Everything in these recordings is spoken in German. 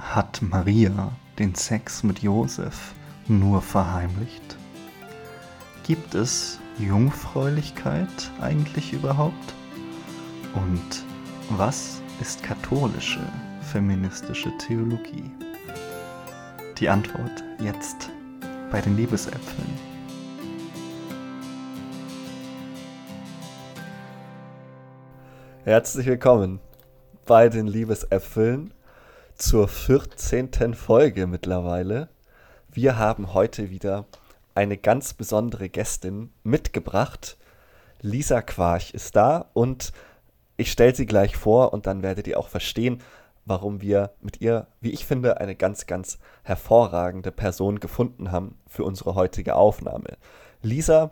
Hat Maria den Sex mit Josef nur verheimlicht? Gibt es Jungfräulichkeit eigentlich überhaupt? Und was ist katholische feministische Theologie? Die Antwort jetzt bei den Liebesäpfeln. Herzlich willkommen bei den Liebesäpfeln zur 14. Folge mittlerweile. Wir haben heute wieder eine ganz besondere Gästin mitgebracht. Lisa Quarch ist da und ich stelle sie gleich vor und dann werdet ihr auch verstehen, warum wir mit ihr, wie ich finde, eine ganz, ganz hervorragende Person gefunden haben für unsere heutige Aufnahme. Lisa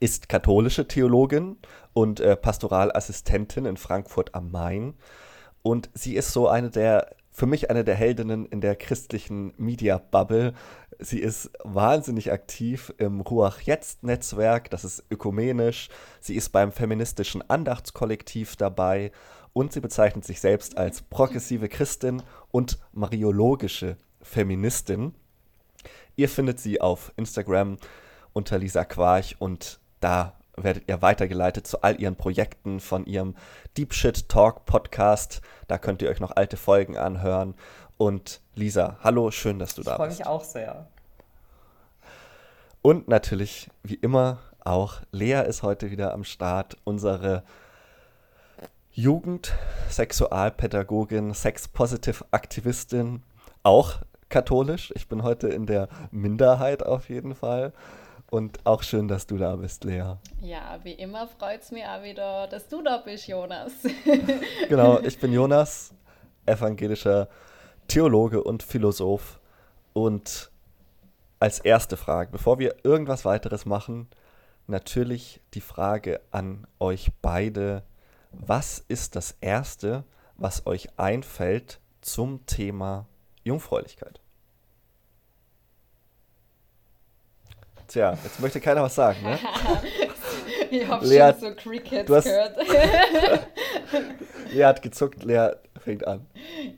ist katholische Theologin und äh, Pastoralassistentin in Frankfurt am Main. Und sie ist so eine der für mich eine der Heldinnen in der christlichen Media Bubble. Sie ist wahnsinnig aktiv im Ruach Jetzt Netzwerk, das ist ökumenisch. Sie ist beim feministischen Andachtskollektiv dabei und sie bezeichnet sich selbst als progressive Christin und mariologische Feministin. Ihr findet sie auf Instagram unter Lisa Quarch und da werdet ihr weitergeleitet zu all ihren Projekten von ihrem Deep Shit Talk Podcast. Da könnt ihr euch noch alte Folgen anhören. Und Lisa, hallo, schön, dass du ich da bist. Ich freue mich auch sehr. Und natürlich, wie immer, auch Lea ist heute wieder am Start, unsere Jugend, Sexualpädagogin, Sex-Positive-Aktivistin, auch katholisch. Ich bin heute in der Minderheit auf jeden Fall. Und auch schön, dass du da bist, Lea. Ja, wie immer freut es mich auch wieder, dass du da bist, Jonas. genau, ich bin Jonas, evangelischer Theologe und Philosoph. Und als erste Frage, bevor wir irgendwas weiteres machen, natürlich die Frage an euch beide. Was ist das Erste, was euch einfällt zum Thema Jungfräulichkeit? Tja, jetzt möchte keiner was sagen, ne? ich habe Lea, schon so Crickets hast- gehört. Lea hat gezuckt, Lea fängt an.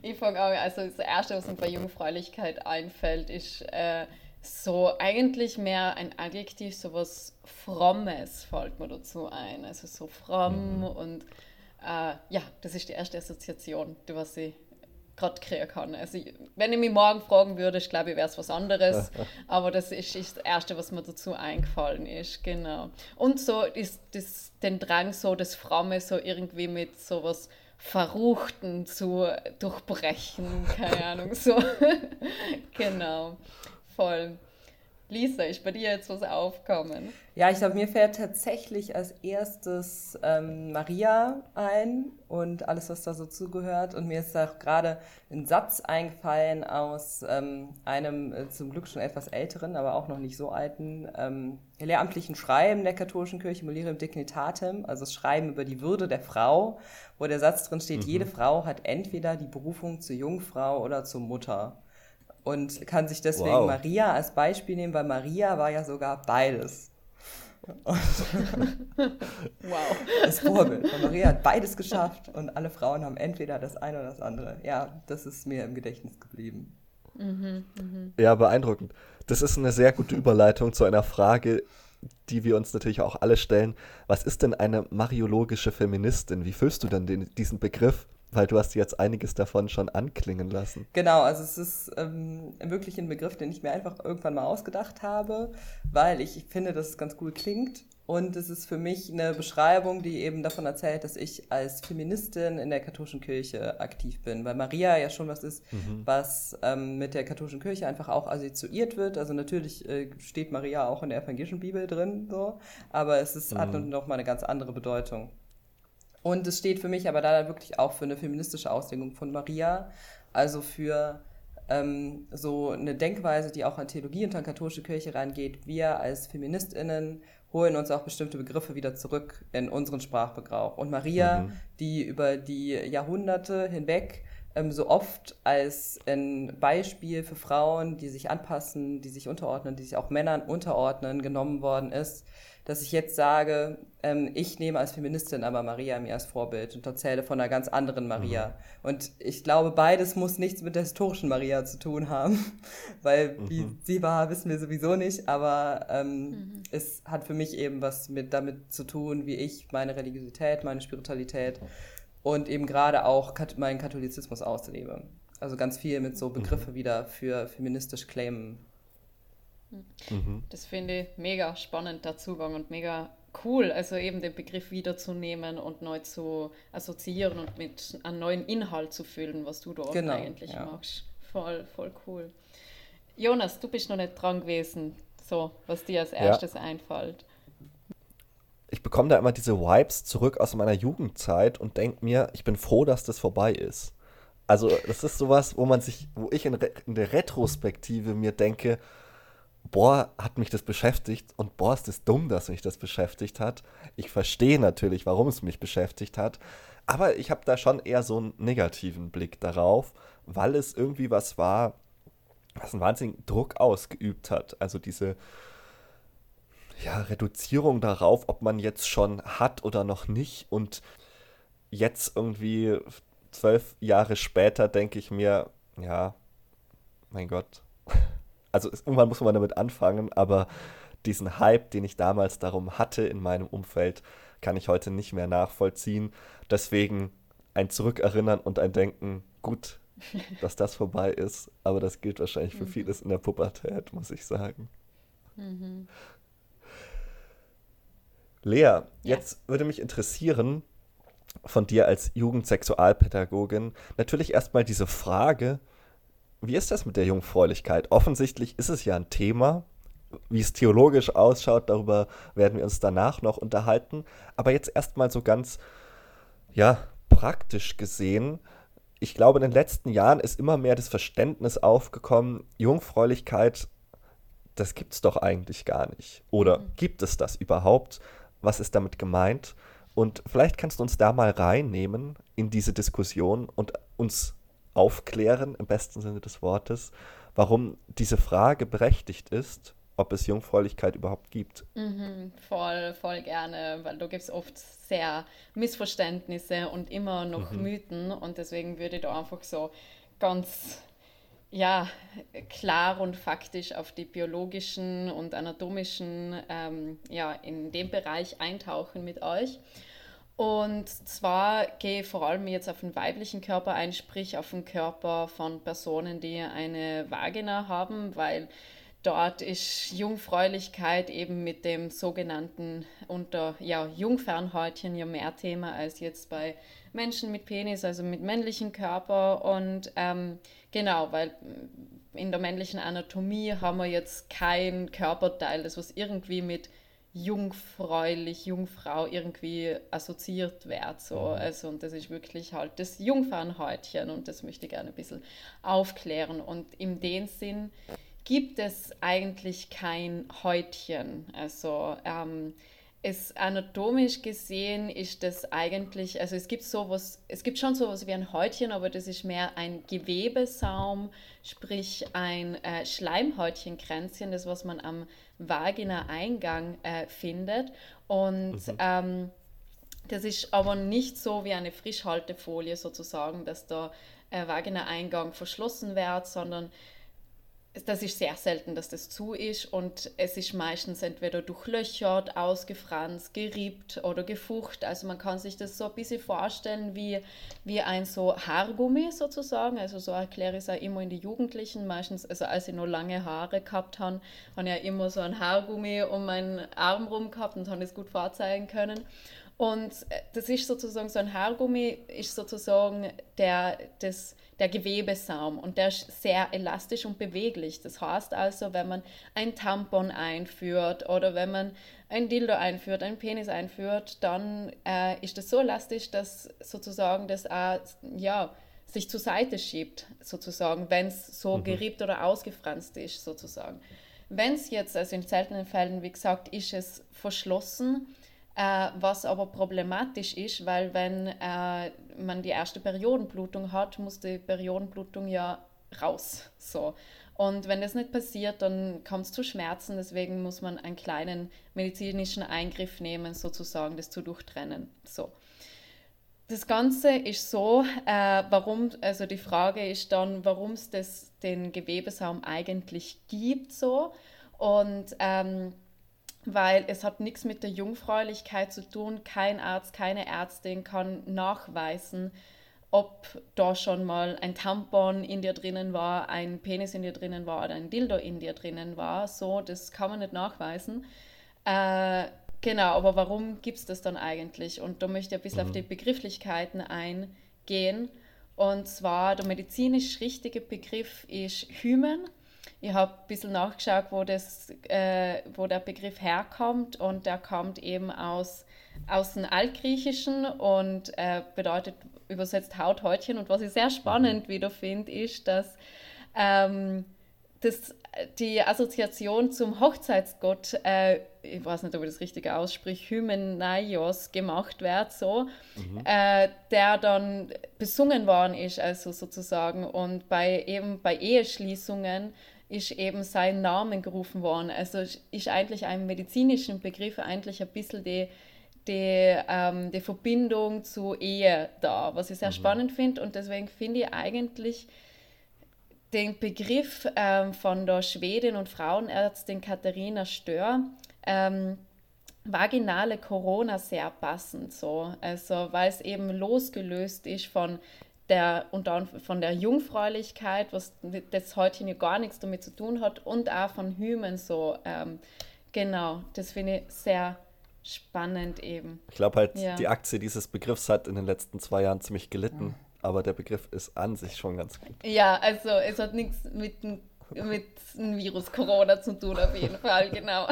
ich fange auch, also das Erste, was mir bei Jungfräulichkeit einfällt, ist äh, so eigentlich mehr ein Adjektiv, so was Frommes fällt mir dazu ein. Also so fromm und äh, ja, das ist die erste Assoziation, die was ich gerade kriegen kann. Also ich, wenn ich mich morgen fragen würde, ich glaube, wäre es was anderes. aber das ist, ist das Erste, was mir dazu eingefallen ist. Genau. Und so ist das, den Drang, so das Fromme so irgendwie mit sowas Verruchten zu durchbrechen. Keine Ahnung. So. genau. Voll. Lisa, ist bei dir jetzt was aufkommen? Ja, ich glaube, mir fällt tatsächlich als erstes ähm, Maria ein und alles, was da so zugehört. Und mir ist auch gerade ein Satz eingefallen aus ähm, einem äh, zum Glück schon etwas älteren, aber auch noch nicht so alten ähm, lehramtlichen Schreiben der katholischen Kirche, Molirem Dignitatem, also das Schreiben über die Würde der Frau, wo der Satz drin steht, jede Frau hat entweder die Berufung zur Jungfrau oder zur Mutter. Und kann sich deswegen Wow. Maria als Beispiel nehmen, weil Maria war ja sogar beides. Wow. Das Vorbild. Weil Maria hat beides geschafft und alle Frauen haben entweder das eine oder das andere. Ja, das ist mir im Gedächtnis geblieben. Ja, beeindruckend. Das ist eine sehr gute Überleitung zu einer Frage, die wir uns natürlich auch alle stellen. Was ist denn eine mariologische Feministin? Wie füllst du denn den, diesen Begriff? Weil du hast jetzt einiges davon schon anklingen lassen. Genau, also es ist ähm, wirklich ein Begriff, den ich mir einfach irgendwann mal ausgedacht habe, weil ich finde, dass es ganz cool klingt. Und es ist für mich eine Beschreibung, die eben davon erzählt, dass ich als Feministin in der katholischen Kirche aktiv bin. Weil Maria ja schon was ist, was ähm, mit der katholischen Kirche einfach auch assoziiert wird. Also natürlich äh, steht Maria auch in der evangelischen Bibel drin, so, aber es ist, hat noch mal eine ganz andere Bedeutung. Und es steht für mich aber da wirklich auch für eine feministische Auslegung von Maria, also für ähm, so eine Denkweise, die auch an Theologie und an katholische Kirche rangeht. Wir als FeministInnen holen uns auch bestimmte Begriffe wieder zurück in unseren Sprachgebrauch. Und Maria, die über die Jahrhunderte hinweg ähm, so oft als ein Beispiel für Frauen, die sich anpassen, die sich unterordnen, die sich auch Männern unterordnen, genommen worden ist, dass ich jetzt sage, ähm, ich nehme als Feministin aber Maria mir als Vorbild und erzähle von einer ganz anderen Maria. Mhm. Und ich glaube, beides muss nichts mit der historischen Maria zu tun haben, weil mhm. wie sie war, wissen wir sowieso nicht, aber ähm, mhm. es hat für mich eben was mit damit zu tun, wie ich meine Religiosität, meine Spiritualität und eben gerade auch kat meinen Katholizismus auslebe. Also ganz viel mit so mhm. Begriffe wieder für feministisch claimen Mhm. Das finde ich mega spannend, der Zugang und mega cool, also eben den Begriff wiederzunehmen und neu zu assoziieren und mit einem neuen Inhalt zu füllen, was du dort genau, eigentlich ja. machst. Voll, voll cool. Jonas, du bist noch nicht dran gewesen, so, was dir als erstes ja. einfällt. Ich bekomme da immer diese Vibes zurück aus meiner Jugendzeit und denke mir, ich bin froh, dass das vorbei ist. Also, das ist sowas, wo man sich, wo ich in, in der Retrospektive mir denke, boah, hat mich das beschäftigt und boah, ist das dumm, dass mich das beschäftigt hat. Ich verstehe natürlich, warum es mich beschäftigt hat, aber ich habe da schon eher so einen negativen Blick darauf, weil es irgendwie was war, was einen wahnsinnigen Druck ausgeübt hat. Also diese ja, Reduzierung darauf, ob man jetzt schon hat oder noch nicht und jetzt irgendwie zwölf Jahre später denke ich mir, ja, mein Gott, also irgendwann muss man damit anfangen, aber diesen Hype, den ich damals darum hatte in meinem Umfeld, kann ich heute nicht mehr nachvollziehen. Deswegen ein Zurückerinnern und ein Denken, gut, dass das vorbei ist, aber das gilt wahrscheinlich für mhm. vieles in der Pubertät, muss ich sagen. Mhm. Lea, ja. jetzt würde mich interessieren, von dir als Jugendsexualpädagogin, natürlich erstmal diese Frage, wie ist das mit der Jungfräulichkeit? Offensichtlich ist es ja ein Thema. Wie es theologisch ausschaut, darüber werden wir uns danach noch unterhalten. Aber jetzt erstmal so ganz, ja, praktisch gesehen. Ich glaube, in den letzten Jahren ist immer mehr das Verständnis aufgekommen, Jungfräulichkeit, das gibt es doch eigentlich gar nicht. Oder mhm. gibt es das überhaupt? Was ist damit gemeint? Und vielleicht kannst du uns da mal reinnehmen in diese Diskussion und uns aufklären, im besten Sinne des Wortes, warum diese Frage berechtigt ist, ob es Jungfräulichkeit überhaupt gibt. Mhm, voll, voll gerne, weil da gibt es oft sehr Missverständnisse und immer noch mhm. Mythen und deswegen würde ich da einfach so ganz ja, klar und faktisch auf die biologischen und anatomischen, ähm, ja, in dem Bereich eintauchen mit euch. Und zwar gehe ich vor allem jetzt auf den weiblichen Körper ein, sprich auf den Körper von Personen, die eine Vagina haben, weil dort ist Jungfräulichkeit eben mit dem sogenannten unter ja, Jungfernhäutchen ja mehr Thema als jetzt bei Menschen mit Penis, also mit männlichen Körper. Und ähm, genau, weil in der männlichen Anatomie haben wir jetzt kein Körperteil, das was irgendwie mit jungfräulich, Jungfrau irgendwie assoziiert wird. So. Mhm. Also, und das ist wirklich halt das Jungfernhäutchen und das möchte ich gerne ein bisschen aufklären. Und in dem Sinn gibt es eigentlich kein Häutchen. Also ähm, es anatomisch gesehen ist das eigentlich, also es gibt sowas, es gibt schon sowas wie ein Häutchen, aber das ist mehr ein Gewebesaum, sprich ein äh, Schleimhäutchenkränzchen, das was man am Vagina-Eingang äh, findet. Und mhm. ähm, das ist aber nicht so wie eine Frischhaltefolie sozusagen, dass der äh, Vagina-Eingang verschlossen wird, sondern das ist sehr selten, dass das zu ist und es ist meistens entweder durchlöchert, ausgefranst, geriebt oder gefucht. Also man kann sich das so ein bisschen vorstellen wie, wie ein so Haargummi sozusagen. Also so erkläre ich es auch immer in die Jugendlichen. Meistens, also als ich noch lange Haare gehabt habe, habe ich ja immer so ein Haargummi um meinen Arm rum gehabt und habe es gut vorzeigen können. Und äh, das ist sozusagen so ein Haargummi, ist sozusagen der, das der Gewebesaum und der ist sehr elastisch und beweglich. Das heißt also, wenn man ein Tampon einführt oder wenn man ein Dildo einführt, ein Penis einführt, dann äh, ist das so elastisch, dass sozusagen das auch, ja, sich zur Seite schiebt, sozusagen, wenn es so mhm. geriebt oder ausgefranst ist, sozusagen. Wenn es jetzt, also in seltenen Fällen, wie gesagt, ist es verschlossen, äh, was aber problematisch ist, weil wenn, äh, man die erste Periodenblutung hat, muss die Periodenblutung ja raus. So. Und wenn das nicht passiert, dann kommt es zu Schmerzen. Deswegen muss man einen kleinen medizinischen Eingriff nehmen, sozusagen, das zu durchtrennen. So. Das Ganze ist so, äh, warum, also die Frage ist dann, warum es den Gewebesaum eigentlich gibt, so. Und ähm, weil es hat nichts mit der Jungfräulichkeit zu tun. Kein Arzt, keine Ärztin kann nachweisen, ob da schon mal ein Tampon in dir drinnen war, ein Penis in dir drinnen war oder ein Dildo in dir drinnen war. So, das kann man nicht nachweisen. Äh, genau, aber warum gibt es das dann eigentlich? Und da möchte ich ein bisschen mhm. auf die Begrifflichkeiten eingehen. Und zwar der medizinisch richtige Begriff ist Hymen. Ich habe ein bisschen nachgeschaut, wo, das, äh, wo der Begriff herkommt und der kommt eben aus, aus dem Altgriechischen und äh, bedeutet übersetzt Haut, Häutchen. Und was ich sehr spannend wieder finde, ist, dass ähm, das, die Assoziation zum Hochzeitsgott, äh, ich weiß nicht, ob ich das richtig ausspreche, Hymenaios gemacht wird, so, mhm. äh, der dann besungen worden ist, also sozusagen. Und bei eben bei Eheschließungen ist eben sein Name gerufen worden. Also ist eigentlich ein medizinischen Begriff eigentlich ein bisschen die die, ähm, die Verbindung zur Ehe da, was ich sehr mhm. spannend finde. Und deswegen finde ich eigentlich den Begriff ähm, von der Schwedin und Frauenärztin Katharina Stör, ähm, vaginale Corona sehr passend so. Also weil es eben losgelöst ist von der und dann von der Jungfräulichkeit, was das heute hier gar nichts damit zu tun hat, und auch von Hymen so. Ähm, genau, das finde ich sehr spannend eben. Ich glaube halt, ja. die Aktie dieses Begriffs hat in den letzten zwei Jahren ziemlich gelitten, aber der Begriff ist an sich schon ganz gut. Ja, also es hat nichts mit mit dem Virus Corona zu tun, auf jeden Fall, genau.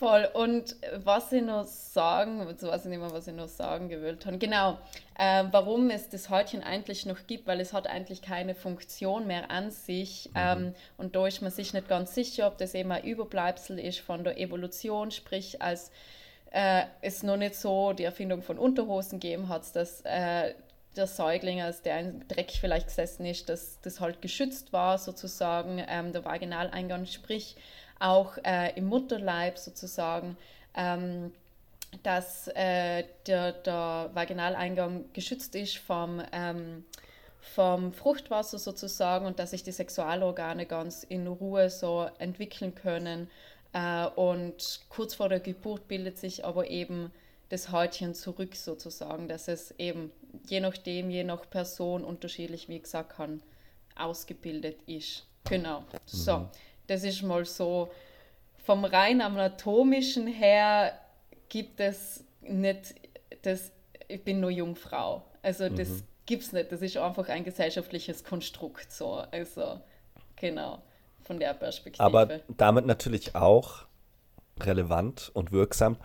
Voll. Und was ich noch sagen, jetzt weiß ich nicht mehr, was ich noch sagen gewollt habe. Genau, äh, warum es das Häutchen eigentlich noch gibt, weil es hat eigentlich keine Funktion mehr an sich. Mhm. Ähm, und da ist man sich nicht ganz sicher, ob das eben ein Überbleibsel ist von der Evolution, sprich als äh, es noch nicht so die Erfindung von Unterhosen gegeben hat, dass äh, der Säugling, als der ein Dreck vielleicht gesessen ist, dass das halt geschützt war sozusagen, ähm, der Vaginaleingang, sprich auch äh, im Mutterleib sozusagen, ähm, dass äh, der, der Vaginaleingang geschützt ist vom, ähm, vom Fruchtwasser sozusagen und dass sich die Sexualorgane ganz in Ruhe so entwickeln können. Äh, und kurz vor der Geburt bildet sich aber eben das Häutchen zurück sozusagen, dass es eben je nachdem, je nach Person unterschiedlich, wie gesagt, kann, ausgebildet ist. Genau. So. Mhm das ist mal so, vom rein anatomischen her gibt es nicht das, ich bin nur Jungfrau. Also das mhm. gibt es nicht. Das ist einfach ein gesellschaftliches Konstrukt. So. Also genau, von der Perspektive. Aber damit natürlich auch relevant und wirksam.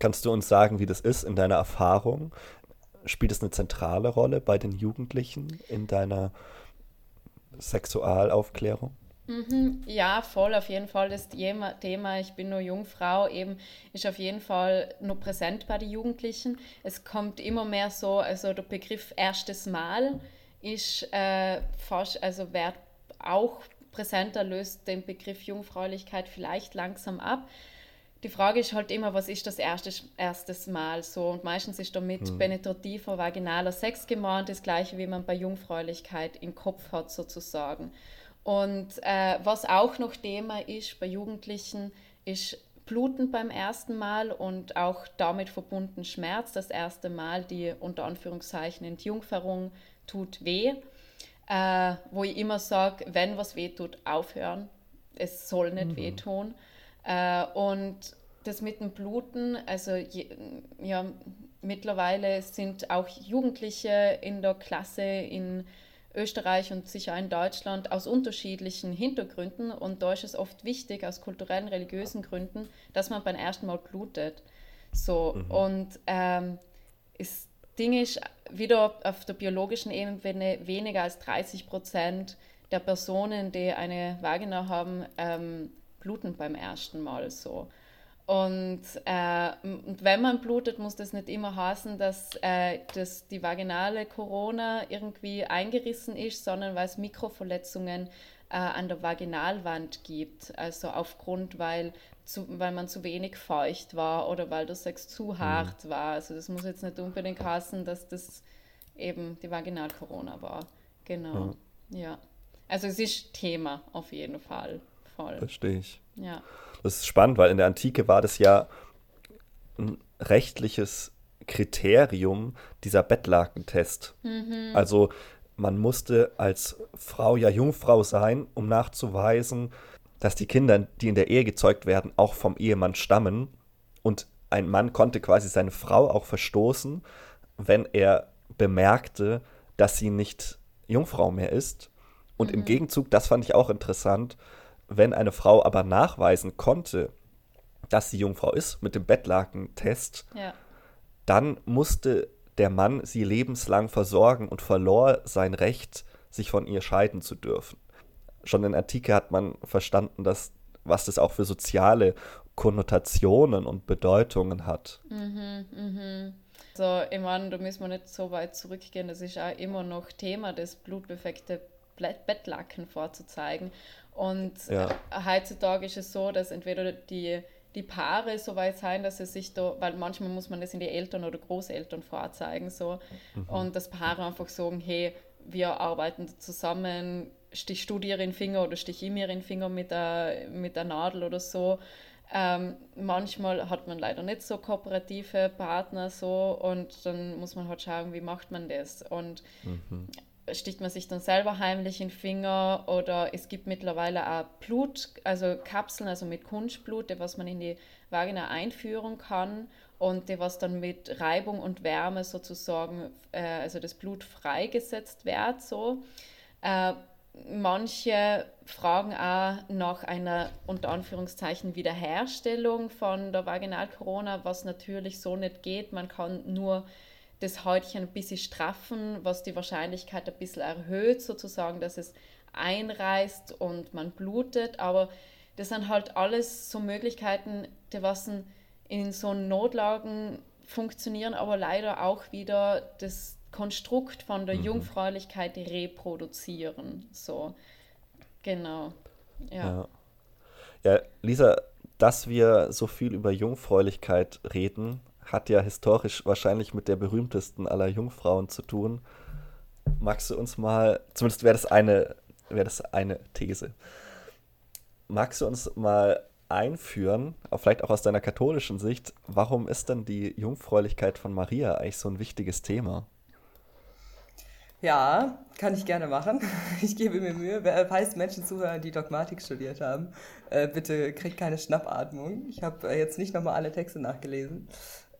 Kannst du uns sagen, wie das ist in deiner Erfahrung? Spielt es eine zentrale Rolle bei den Jugendlichen in deiner Sexualaufklärung? Mhm, ja, voll, auf jeden Fall. Das Thema, ich bin nur Jungfrau, eben ist auf jeden Fall nur präsent bei den Jugendlichen. Es kommt immer mehr so, also der Begriff erstes Mal ist äh, fast, also wird auch präsenter, löst den Begriff Jungfräulichkeit vielleicht langsam ab. Die Frage ist halt immer, was ist das erste, erstes Mal so? Und meistens ist damit hm. penetrativer, vaginaler Sex gemeint, das gleiche, wie man bei Jungfräulichkeit im Kopf hat, sozusagen. Und äh, was auch noch Thema ist bei Jugendlichen, ist Bluten beim ersten Mal und auch damit verbunden Schmerz. Das erste Mal die unter Anführungszeichen Entjungferung tut weh. Äh, wo ich immer sage, wenn was weh tut, aufhören. Es soll nicht mhm. wehtun. Äh, und das mit dem Bluten, also je, ja, mittlerweile sind auch Jugendliche in der Klasse in Österreich und sicher in Deutschland aus unterschiedlichen Hintergründen. Und da ist es oft wichtig, aus kulturellen, religiösen Gründen, dass man beim ersten Mal blutet. So, mhm. und ähm, das Ding ist, wieder auf der biologischen Ebene weniger als 30 Prozent der Personen, die eine Vagina haben, ähm, bluten beim ersten Mal so. Und, äh, und wenn man blutet, muss das nicht immer heißen, dass, äh, dass die vaginale Corona irgendwie eingerissen ist, sondern weil es Mikroverletzungen äh, an der Vaginalwand gibt. Also aufgrund, weil, zu, weil man zu wenig feucht war oder weil der Sex zu mhm. hart war. Also das muss jetzt nicht unbedingt heißen, dass das eben die Vaginal-Corona war. Genau. Ja. ja. Also es ist Thema auf jeden Fall. Voll. Verstehe ich. Ja. Das ist spannend, weil in der Antike war das ja ein rechtliches Kriterium, dieser Bettlakentest. Mhm. Also man musste als Frau ja Jungfrau sein, um nachzuweisen, dass die Kinder, die in der Ehe gezeugt werden, auch vom Ehemann stammen. Und ein Mann konnte quasi seine Frau auch verstoßen, wenn er bemerkte, dass sie nicht Jungfrau mehr ist. Und mhm. im Gegenzug, das fand ich auch interessant, wenn eine Frau aber nachweisen konnte, dass sie Jungfrau ist mit dem Bettlakentest, ja. dann musste der Mann sie lebenslang versorgen und verlor sein Recht, sich von ihr scheiden zu dürfen. Schon in Antike hat man verstanden, dass, was das auch für soziale Konnotationen und Bedeutungen hat. Mhm, mhm. So, ich meine, da müssen wir nicht so weit zurückgehen. Das ist auch immer noch Thema, das blutbefleckte Bettlaken vorzuzeigen. Und ja. heutzutage ist es so, dass entweder die, die Paare so weit sein, dass sie sich da, weil manchmal muss man das in die Eltern oder Großeltern vorzeigen, so, mhm. und dass Paare einfach sagen, hey, wir arbeiten zusammen, stich du dir in den Finger oder stich ich mir in den Finger mit der, mit der Nadel oder so. Ähm, manchmal hat man leider nicht so kooperative Partner so und dann muss man halt schauen, wie macht man das. Und mhm sticht man sich dann selber heimlich in den Finger oder es gibt mittlerweile auch Blut, also Kapseln, also mit Kunstblut, was man in die Vagina einführen kann und die was dann mit Reibung und Wärme sozusagen, äh, also das Blut freigesetzt wird. So. Äh, manche fragen auch nach einer unter Anführungszeichen Wiederherstellung von der Vaginalkorona, was natürlich so nicht geht. Man kann nur das Häutchen ein bisschen straffen, was die Wahrscheinlichkeit ein bisschen erhöht, sozusagen, dass es einreißt und man blutet. Aber das sind halt alles so Möglichkeiten, die was in so Notlagen funktionieren, aber leider auch wieder das Konstrukt von der mhm. Jungfräulichkeit reproduzieren. So, genau. Ja. ja. ja. Lisa, dass wir so viel über Jungfräulichkeit reden, hat ja historisch wahrscheinlich mit der berühmtesten aller Jungfrauen zu tun. Magst du uns mal, zumindest wäre das eine, das eine These. Magst du uns mal einführen, vielleicht auch aus deiner katholischen Sicht, warum ist denn die Jungfräulichkeit von Maria eigentlich so ein wichtiges Thema? Ja, kann ich gerne machen. Ich gebe mir Mühe. Falls Menschen zuhören, die Dogmatik studiert haben, äh, bitte kriegt keine Schnappatmung. Ich habe äh, jetzt nicht nochmal alle Texte nachgelesen.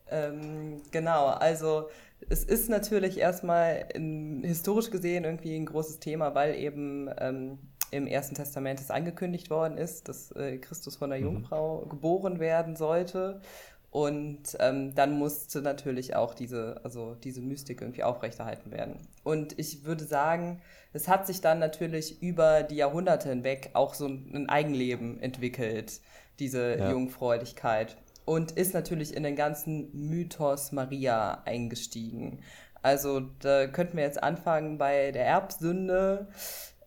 Ähm, genau, also es ist natürlich erstmal in, historisch gesehen irgendwie ein großes Thema, weil eben ähm, im Ersten Testament es angekündigt worden ist, dass äh, Christus von der mhm. Jungfrau geboren werden sollte. Und ähm, dann musste natürlich auch diese, also diese Mystik irgendwie aufrechterhalten werden. Und ich würde sagen, es hat sich dann natürlich über die Jahrhunderte hinweg auch so ein Eigenleben entwickelt, diese ja. Jungfräulichkeit und ist natürlich in den ganzen Mythos Maria eingestiegen. Also da könnten wir jetzt anfangen bei der Erbsünde,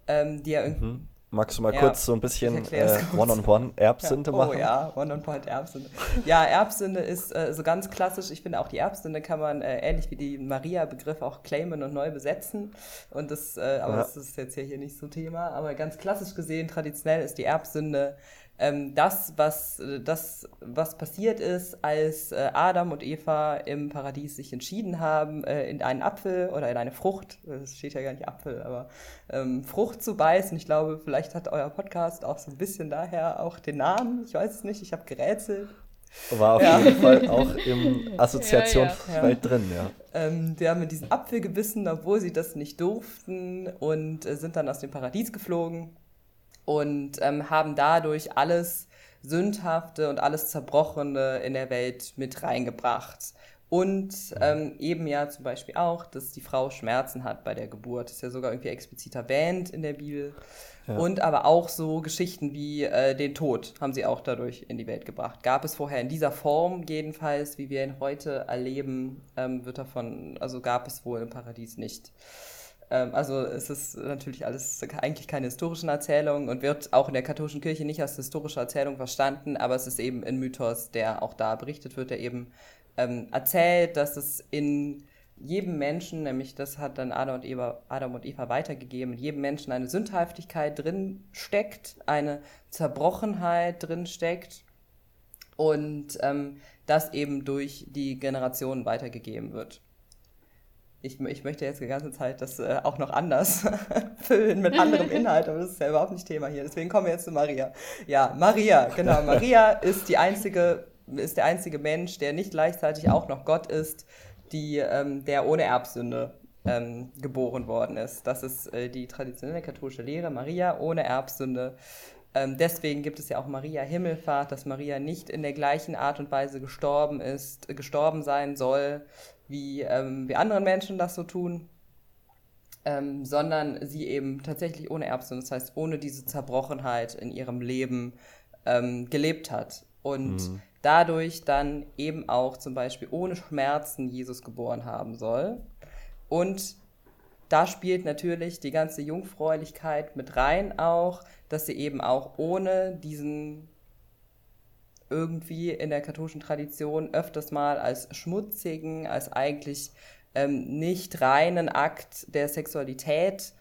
ähm, die ja irgendwie. Mhm. Magst du mal ja, kurz so ein bisschen äh, One-on-One Erbsünde ja. machen? Oh ja, One-on-One Erbsünde. Ja, Erbsünde ist äh, so ganz klassisch. Ich finde auch die Erbsünde kann man äh, ähnlich wie die Maria-Begriff auch claimen und neu besetzen. Und das, äh, aber ja. das ist jetzt hier nicht so Thema. Aber ganz klassisch gesehen, traditionell ist die Erbsünde ähm, das, was, das, was passiert ist, als äh, Adam und Eva im Paradies sich entschieden haben, äh, in einen Apfel oder in eine Frucht, es steht ja gar nicht Apfel, aber ähm, Frucht zu beißen. Ich glaube, vielleicht hat euer Podcast auch so ein bisschen daher auch den Namen. Ich weiß es nicht, ich habe gerätselt. War auf ja. jeden Fall auch im Assoziationsfeld ja, ja. drin, ja. Ähm, die haben diesen Apfel gebissen, obwohl sie das nicht durften und äh, sind dann aus dem Paradies geflogen und ähm, haben dadurch alles Sündhafte und alles Zerbrochene in der Welt mit reingebracht. Und ähm, eben ja zum Beispiel auch, dass die Frau Schmerzen hat bei der Geburt. Das ist ja sogar irgendwie explizit erwähnt in der Bibel. Ja. Und aber auch so Geschichten wie äh, den Tod haben sie auch dadurch in die Welt gebracht. Gab es vorher in dieser Form jedenfalls, wie wir ihn heute erleben, ähm, wird davon, also gab es wohl im Paradies nicht. Ähm, also es ist natürlich alles eigentlich keine historischen Erzählungen und wird auch in der katholischen Kirche nicht als historische Erzählung verstanden, aber es ist eben ein Mythos, der auch da berichtet wird, der eben ähm, erzählt, dass es in jedem Menschen, nämlich das hat dann Adam und, Eva, Adam und Eva weitergegeben, in jedem Menschen eine Sündhaftigkeit drin steckt, eine Zerbrochenheit drin steckt und ähm, das eben durch die Generationen weitergegeben wird. Ich, ich möchte jetzt die ganze Zeit das äh, auch noch anders füllen mit anderem Inhalt, aber das ist ja überhaupt nicht Thema hier. Deswegen kommen wir jetzt zu Maria. Ja, Maria, genau. Maria ist die einzige ist der einzige Mensch, der nicht gleichzeitig auch noch Gott ist, die, ähm, der ohne Erbsünde ähm, geboren worden ist. Das ist äh, die traditionelle katholische Lehre, Maria ohne Erbsünde. Ähm, deswegen gibt es ja auch Maria Himmelfahrt, dass Maria nicht in der gleichen Art und Weise gestorben ist, gestorben sein soll, wie, ähm, wie andere Menschen das so tun. Ähm, sondern sie eben tatsächlich ohne Erbsünde, das heißt ohne diese Zerbrochenheit in ihrem Leben ähm, gelebt hat. Und mhm dadurch dann eben auch zum Beispiel ohne Schmerzen Jesus geboren haben soll. Und da spielt natürlich die ganze Jungfräulichkeit mit rein auch, dass sie eben auch ohne diesen irgendwie in der katholischen Tradition öfters mal als schmutzigen, als eigentlich ähm, nicht reinen Akt der Sexualität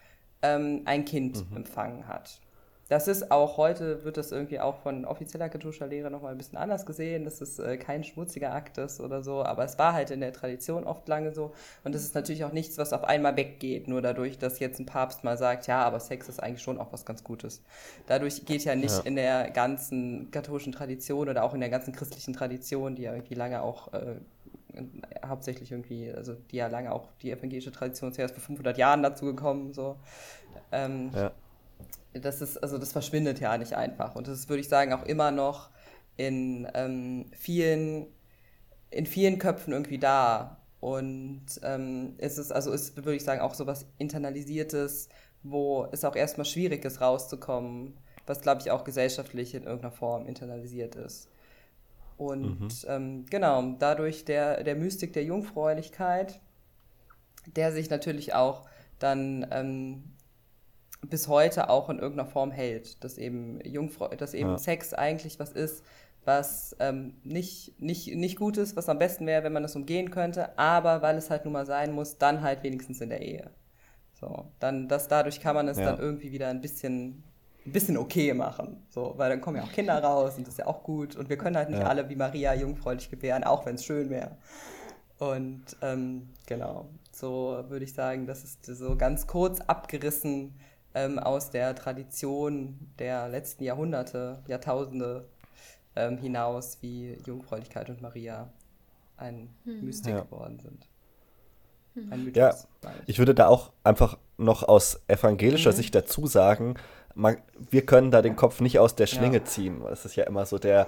ähm, ein Kind mhm. empfangen hat. Das ist auch heute, wird das irgendwie auch von offizieller katholischer Lehre nochmal ein bisschen anders gesehen, dass es äh, kein schmutziger Akt ist oder so, aber es war halt in der Tradition oft lange so und das ist natürlich auch nichts, was auf einmal weggeht, nur dadurch, dass jetzt ein Papst mal sagt, ja, aber Sex ist eigentlich schon auch was ganz Gutes. Dadurch geht ja nicht ja. in der ganzen katholischen Tradition oder auch in der ganzen christlichen Tradition, die ja irgendwie lange auch äh, hauptsächlich irgendwie, also die ja lange auch die evangelische Tradition ist ja erst vor 500 Jahren dazu gekommen, so. Ähm, ja das ist, also das verschwindet ja nicht einfach. Und das ist, würde ich sagen, auch immer noch in ähm, vielen, in vielen Köpfen irgendwie da. Und ähm, es ist, also ist, würde ich sagen, auch so was Internalisiertes, wo es auch erstmal schwierig ist, rauszukommen, was, glaube ich, auch gesellschaftlich in irgendeiner Form internalisiert ist. Und mhm. ähm, genau, dadurch der, der Mystik der Jungfräulichkeit, der sich natürlich auch dann ähm, bis heute auch in irgendeiner Form hält, dass eben Jungfrau, dass eben ja. Sex eigentlich was ist, was ähm, nicht, nicht, nicht gut ist, was am besten wäre, wenn man das umgehen könnte, aber weil es halt nun mal sein muss, dann halt wenigstens in der Ehe. So, dann, das, dadurch kann man es ja. dann irgendwie wieder ein bisschen, ein bisschen okay machen. So, weil dann kommen ja auch Kinder raus und das ist ja auch gut. Und wir können halt nicht ja. alle wie Maria jungfräulich gebären, auch wenn es schön wäre. Und ähm, genau, so würde ich sagen, das ist so ganz kurz abgerissen, ähm, aus der Tradition der letzten Jahrhunderte, Jahrtausende ähm, hinaus, wie Jungfräulichkeit und Maria ein hm. Mystik ja. geworden sind. Hm. Ein Mythos, ja, ich würde da auch einfach noch aus evangelischer mhm. Sicht dazu sagen, man, wir können da den Kopf nicht aus der Schlinge ja. ziehen. Das ist ja immer so der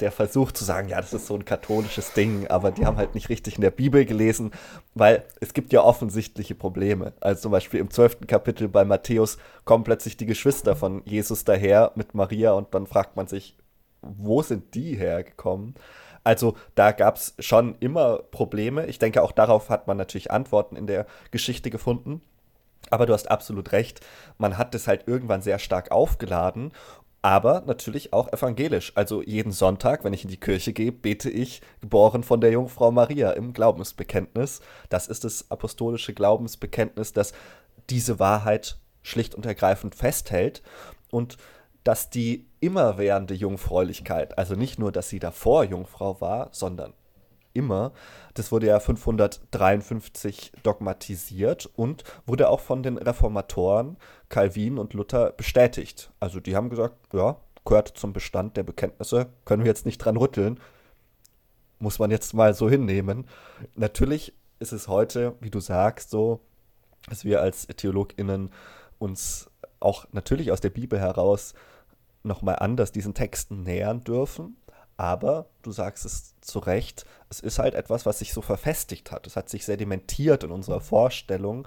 der versucht zu sagen, ja, das ist so ein katholisches Ding, aber die haben halt nicht richtig in der Bibel gelesen, weil es gibt ja offensichtliche Probleme. Also zum Beispiel im zwölften Kapitel bei Matthäus kommen plötzlich die Geschwister von Jesus daher mit Maria und dann fragt man sich, wo sind die hergekommen? Also da gab es schon immer Probleme. Ich denke, auch darauf hat man natürlich Antworten in der Geschichte gefunden. Aber du hast absolut recht, man hat das halt irgendwann sehr stark aufgeladen aber natürlich auch evangelisch. Also jeden Sonntag, wenn ich in die Kirche gehe, bete ich, geboren von der Jungfrau Maria im Glaubensbekenntnis. Das ist das apostolische Glaubensbekenntnis, das diese Wahrheit schlicht und ergreifend festhält und dass die immerwährende Jungfräulichkeit, also nicht nur, dass sie davor Jungfrau war, sondern immer. Das wurde ja 553 dogmatisiert und wurde auch von den Reformatoren Calvin und Luther bestätigt. Also die haben gesagt, ja, gehört zum Bestand der Bekenntnisse, können wir jetzt nicht dran rütteln. Muss man jetzt mal so hinnehmen. Natürlich ist es heute, wie du sagst, so, dass wir als TheologInnen uns auch natürlich aus der Bibel heraus nochmal anders diesen Texten nähern dürfen. Aber du sagst es zu Recht, es ist halt etwas, was sich so verfestigt hat. Es hat sich sedimentiert in unserer Vorstellung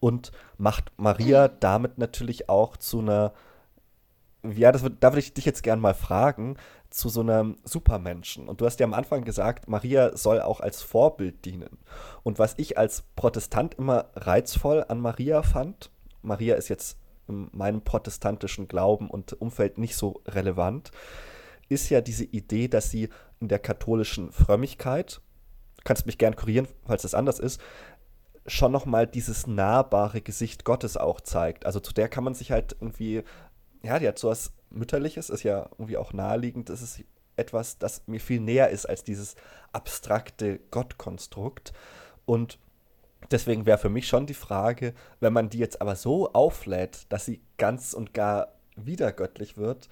und macht Maria damit natürlich auch zu einer, ja, das, da würde ich dich jetzt gern mal fragen, zu so einem Supermenschen. Und du hast ja am Anfang gesagt, Maria soll auch als Vorbild dienen. Und was ich als Protestant immer reizvoll an Maria fand, Maria ist jetzt in meinem protestantischen Glauben und Umfeld nicht so relevant, ist ja diese Idee, dass sie in der katholischen Frömmigkeit, kannst mich gern kurieren, falls das anders ist, schon nochmal dieses nahbare Gesicht Gottes auch zeigt. Also zu der kann man sich halt irgendwie, ja, die hat sowas Mütterliches, ist ja irgendwie auch naheliegend, das ist etwas, das mir viel näher ist als dieses abstrakte Gottkonstrukt. Und deswegen wäre für mich schon die Frage, wenn man die jetzt aber so auflädt, dass sie ganz und gar wieder göttlich wird,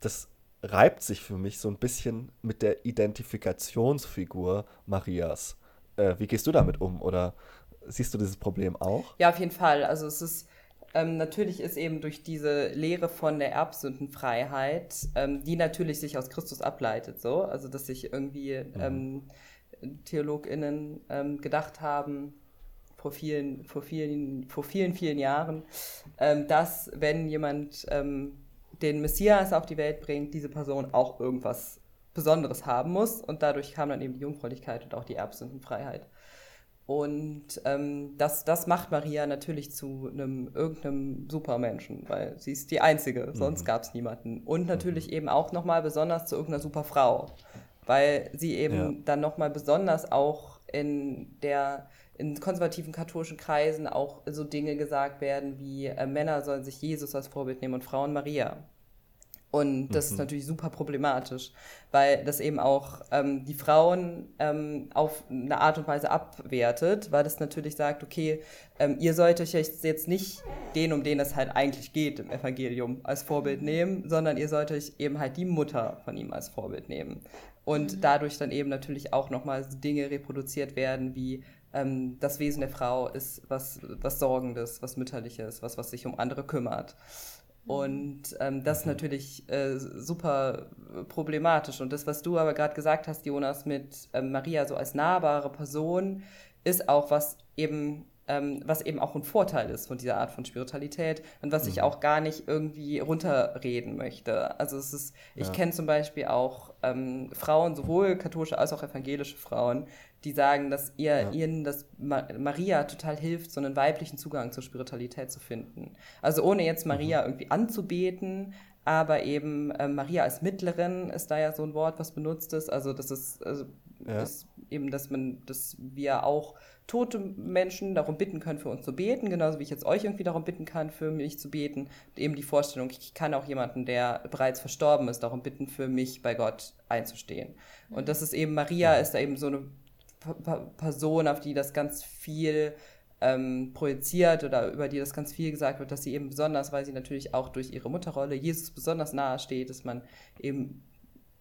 das reibt sich für mich so ein bisschen mit der Identifikationsfigur Marias. Äh, wie gehst du damit um? Oder siehst du dieses Problem auch? Ja, auf jeden Fall. Also es ist ähm, natürlich ist eben durch diese Lehre von der Erbsündenfreiheit, ähm, die natürlich sich aus Christus ableitet, so, also dass sich irgendwie mhm. ähm, TheologInnen ähm, gedacht haben, vor vielen, vor vielen, vor vielen, vielen Jahren, ähm, dass wenn jemand ähm, den Messias auf die Welt bringt, diese Person auch irgendwas Besonderes haben muss und dadurch kam dann eben die Jungfräulichkeit und auch die Erbsündenfreiheit. Und ähm, das, das macht Maria natürlich zu einem irgendeinem Supermenschen, weil sie ist die Einzige, mhm. sonst gab es niemanden. Und natürlich mhm. eben auch nochmal besonders zu irgendeiner Superfrau, weil sie eben ja. dann nochmal besonders auch in der in konservativen katholischen Kreisen auch so Dinge gesagt werden wie äh, Männer sollen sich Jesus als Vorbild nehmen und Frauen Maria. Und das mhm. ist natürlich super problematisch, weil das eben auch ähm, die Frauen ähm, auf eine Art und Weise abwertet, weil das natürlich sagt, okay, ähm, ihr sollt euch jetzt nicht den, um den es halt eigentlich geht im Evangelium, als Vorbild nehmen, sondern ihr sollt euch eben halt die Mutter von ihm als Vorbild nehmen. Und mhm. dadurch dann eben natürlich auch nochmal Dinge reproduziert werden, wie ähm, das Wesen der Frau ist was, was Sorgendes, was Mütterliches, was, was sich um andere kümmert. Und ähm, das ist mhm. natürlich äh, super problematisch. Und das, was du aber gerade gesagt hast, Jonas, mit ähm, Maria so als nahbare Person, ist auch was eben, ähm, was eben auch ein Vorteil ist von dieser Art von Spiritualität und was mhm. ich auch gar nicht irgendwie runterreden möchte. Also es ist, ich ja. kenne zum Beispiel auch ähm, Frauen, sowohl katholische als auch evangelische Frauen, die sagen, dass ihr, ja. ihnen das Maria total hilft, so einen weiblichen Zugang zur Spiritualität zu finden. Also ohne jetzt mhm. Maria mhm. irgendwie anzubeten, aber eben äh, Maria als Mittlerin ist da ja so ein Wort, was benutzt ist. Also das ist, also, ja. ist eben, dass man, dass wir auch tote Menschen darum bitten können, für uns zu beten, genauso wie ich jetzt euch irgendwie darum bitten kann, für mich zu beten. Und eben die Vorstellung, ich kann auch jemanden, der bereits verstorben ist, darum bitten, für mich bei Gott einzustehen. Und das ist eben, Maria ist da eben so eine Person, auf die das ganz viel ähm, projiziert oder über die das ganz viel gesagt wird, dass sie eben besonders, weil sie natürlich auch durch ihre Mutterrolle Jesus besonders nahe steht, dass man eben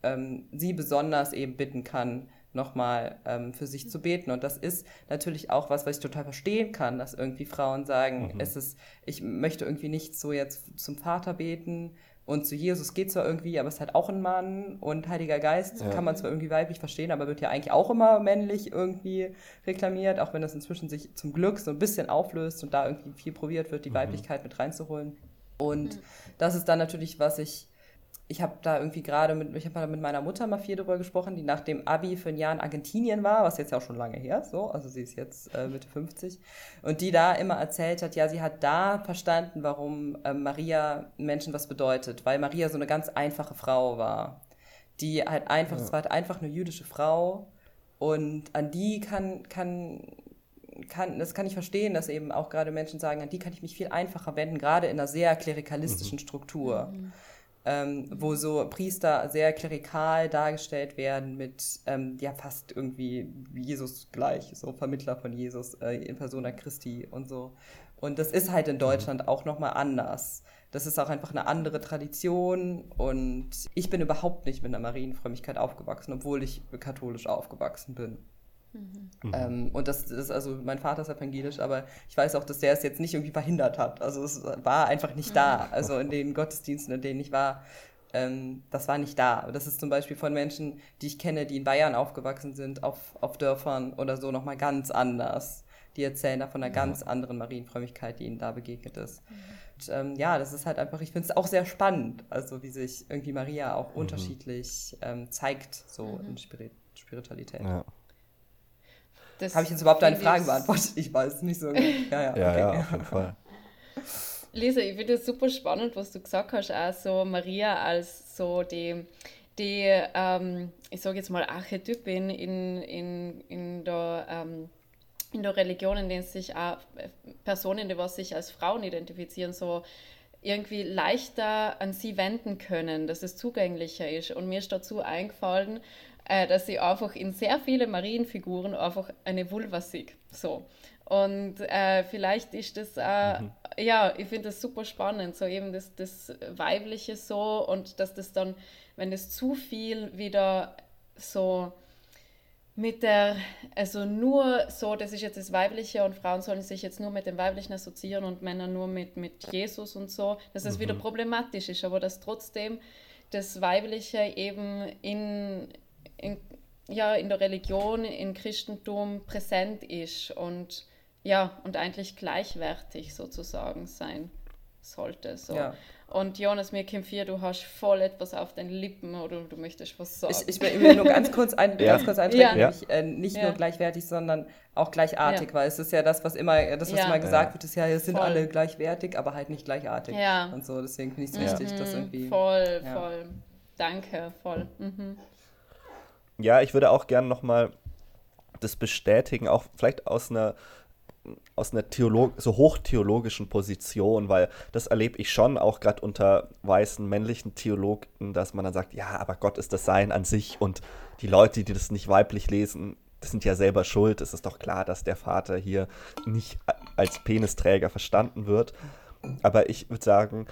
ähm, sie besonders eben bitten kann, nochmal ähm, für sich zu beten. Und das ist natürlich auch was, was ich total verstehen kann, dass irgendwie Frauen sagen, mhm. es ist, ich möchte irgendwie nicht so jetzt zum Vater beten, und zu Jesus geht zwar irgendwie, aber es ist halt auch ein Mann. Und Heiliger Geist ja. kann man zwar irgendwie weiblich verstehen, aber wird ja eigentlich auch immer männlich irgendwie reklamiert, auch wenn das inzwischen sich zum Glück so ein bisschen auflöst und da irgendwie viel probiert wird, die mhm. Weiblichkeit mit reinzuholen. Und mhm. das ist dann natürlich, was ich ich habe da irgendwie gerade mit, ich habe mit meiner Mutter mal viel darüber gesprochen, die nach dem Abi für ein Jahr in Argentinien war, was jetzt ja auch schon lange her ist, so, also sie ist jetzt äh, Mitte 50 und die da immer erzählt hat, ja, sie hat da verstanden, warum äh, Maria Menschen was bedeutet, weil Maria so eine ganz einfache Frau war, die halt einfach, es ja. war halt einfach eine jüdische Frau und an die kann, kann, kann, das kann ich verstehen, dass eben auch gerade Menschen sagen, an die kann ich mich viel einfacher wenden, gerade in einer sehr klerikalistischen mhm. Struktur. Mhm ähm, wo so Priester sehr klerikal dargestellt werden mit ähm, ja fast irgendwie Jesus gleich, so Vermittler von Jesus äh, in Persona Christi und so. Und das ist halt in Deutschland mhm. auch nochmal anders. Das ist auch einfach eine andere Tradition und ich bin überhaupt nicht mit einer Marienfrömmigkeit aufgewachsen, obwohl ich katholisch aufgewachsen bin. Mhm. Ähm, und das ist also, mein Vater ist evangelisch, aber ich weiß auch, dass der es jetzt nicht irgendwie verhindert hat. Also es war einfach nicht da. Also in den Gottesdiensten, in denen ich war, ähm, das war nicht da. Das ist zum Beispiel von Menschen, die ich kenne, die in Bayern aufgewachsen sind, auf, auf Dörfern oder so nochmal ganz anders. Die erzählen da von einer ganz anderen Marienfrömmigkeit, die ihnen da begegnet ist. Und, ähm, ja, das ist halt einfach, ich finde es auch sehr spannend, also wie sich irgendwie Maria auch mhm. unterschiedlich ähm, zeigt, so mhm. in Spirit Spiritualität. Ja. Habe ich jetzt überhaupt deine Frage beantwortet? Ich weiß nicht so. Ja, ja, ja, okay. ja auf jeden Fall. Lisa, ich finde es super spannend, was du gesagt hast, auch so Maria als so die, die ähm, ich sage jetzt mal, Archetypin in, in, in der ähm, in der Religion, in denen sich auch Personen, die was sich als Frauen identifizieren, so irgendwie leichter an sie wenden können, dass es zugänglicher ist. Und mir ist dazu eingefallen, äh, dass sie einfach in sehr viele Marienfiguren einfach eine Vulva sieht. So. Und äh, vielleicht ist das, äh, mhm. ja, ich finde das super spannend, so eben das, das Weibliche so und dass das dann, wenn es zu viel wieder so mit der, also nur so, das ist jetzt das Weibliche und Frauen sollen sich jetzt nur mit dem Weiblichen assoziieren und Männer nur mit, mit Jesus und so, dass das mhm. wieder problematisch ist, aber dass trotzdem das Weibliche eben in, in, ja, in der Religion, im Christentum präsent ist und ja, und eigentlich gleichwertig sozusagen sein sollte. So. Ja. Und Jonas, mir kommt hier, du hast voll etwas auf den Lippen oder du möchtest was sagen. Ich, ich will nur ganz kurz, ein, ja. ganz kurz eintreten, ja. nämlich äh, nicht ja. nur gleichwertig, sondern auch gleichartig, weil es ist ja das, was immer, das, was immer gesagt wird, ist ja, es sind voll. alle gleichwertig, aber halt nicht gleichartig. Ja. Und so, deswegen finde ich es wichtig, dass mhm. irgendwie. Voll, voll. Danke, voll. Mhm. Ja, ich würde auch gerne nochmal das bestätigen, auch vielleicht aus einer aus einer Theolog so hochtheologischen Position, weil das erlebe ich schon auch gerade unter weißen männlichen Theologen, dass man dann sagt, ja, aber Gott ist das Sein an sich und die Leute, die das nicht weiblich lesen, das sind ja selber schuld. Es ist doch klar, dass der Vater hier nicht als Penisträger verstanden wird. Aber ich würde sagen,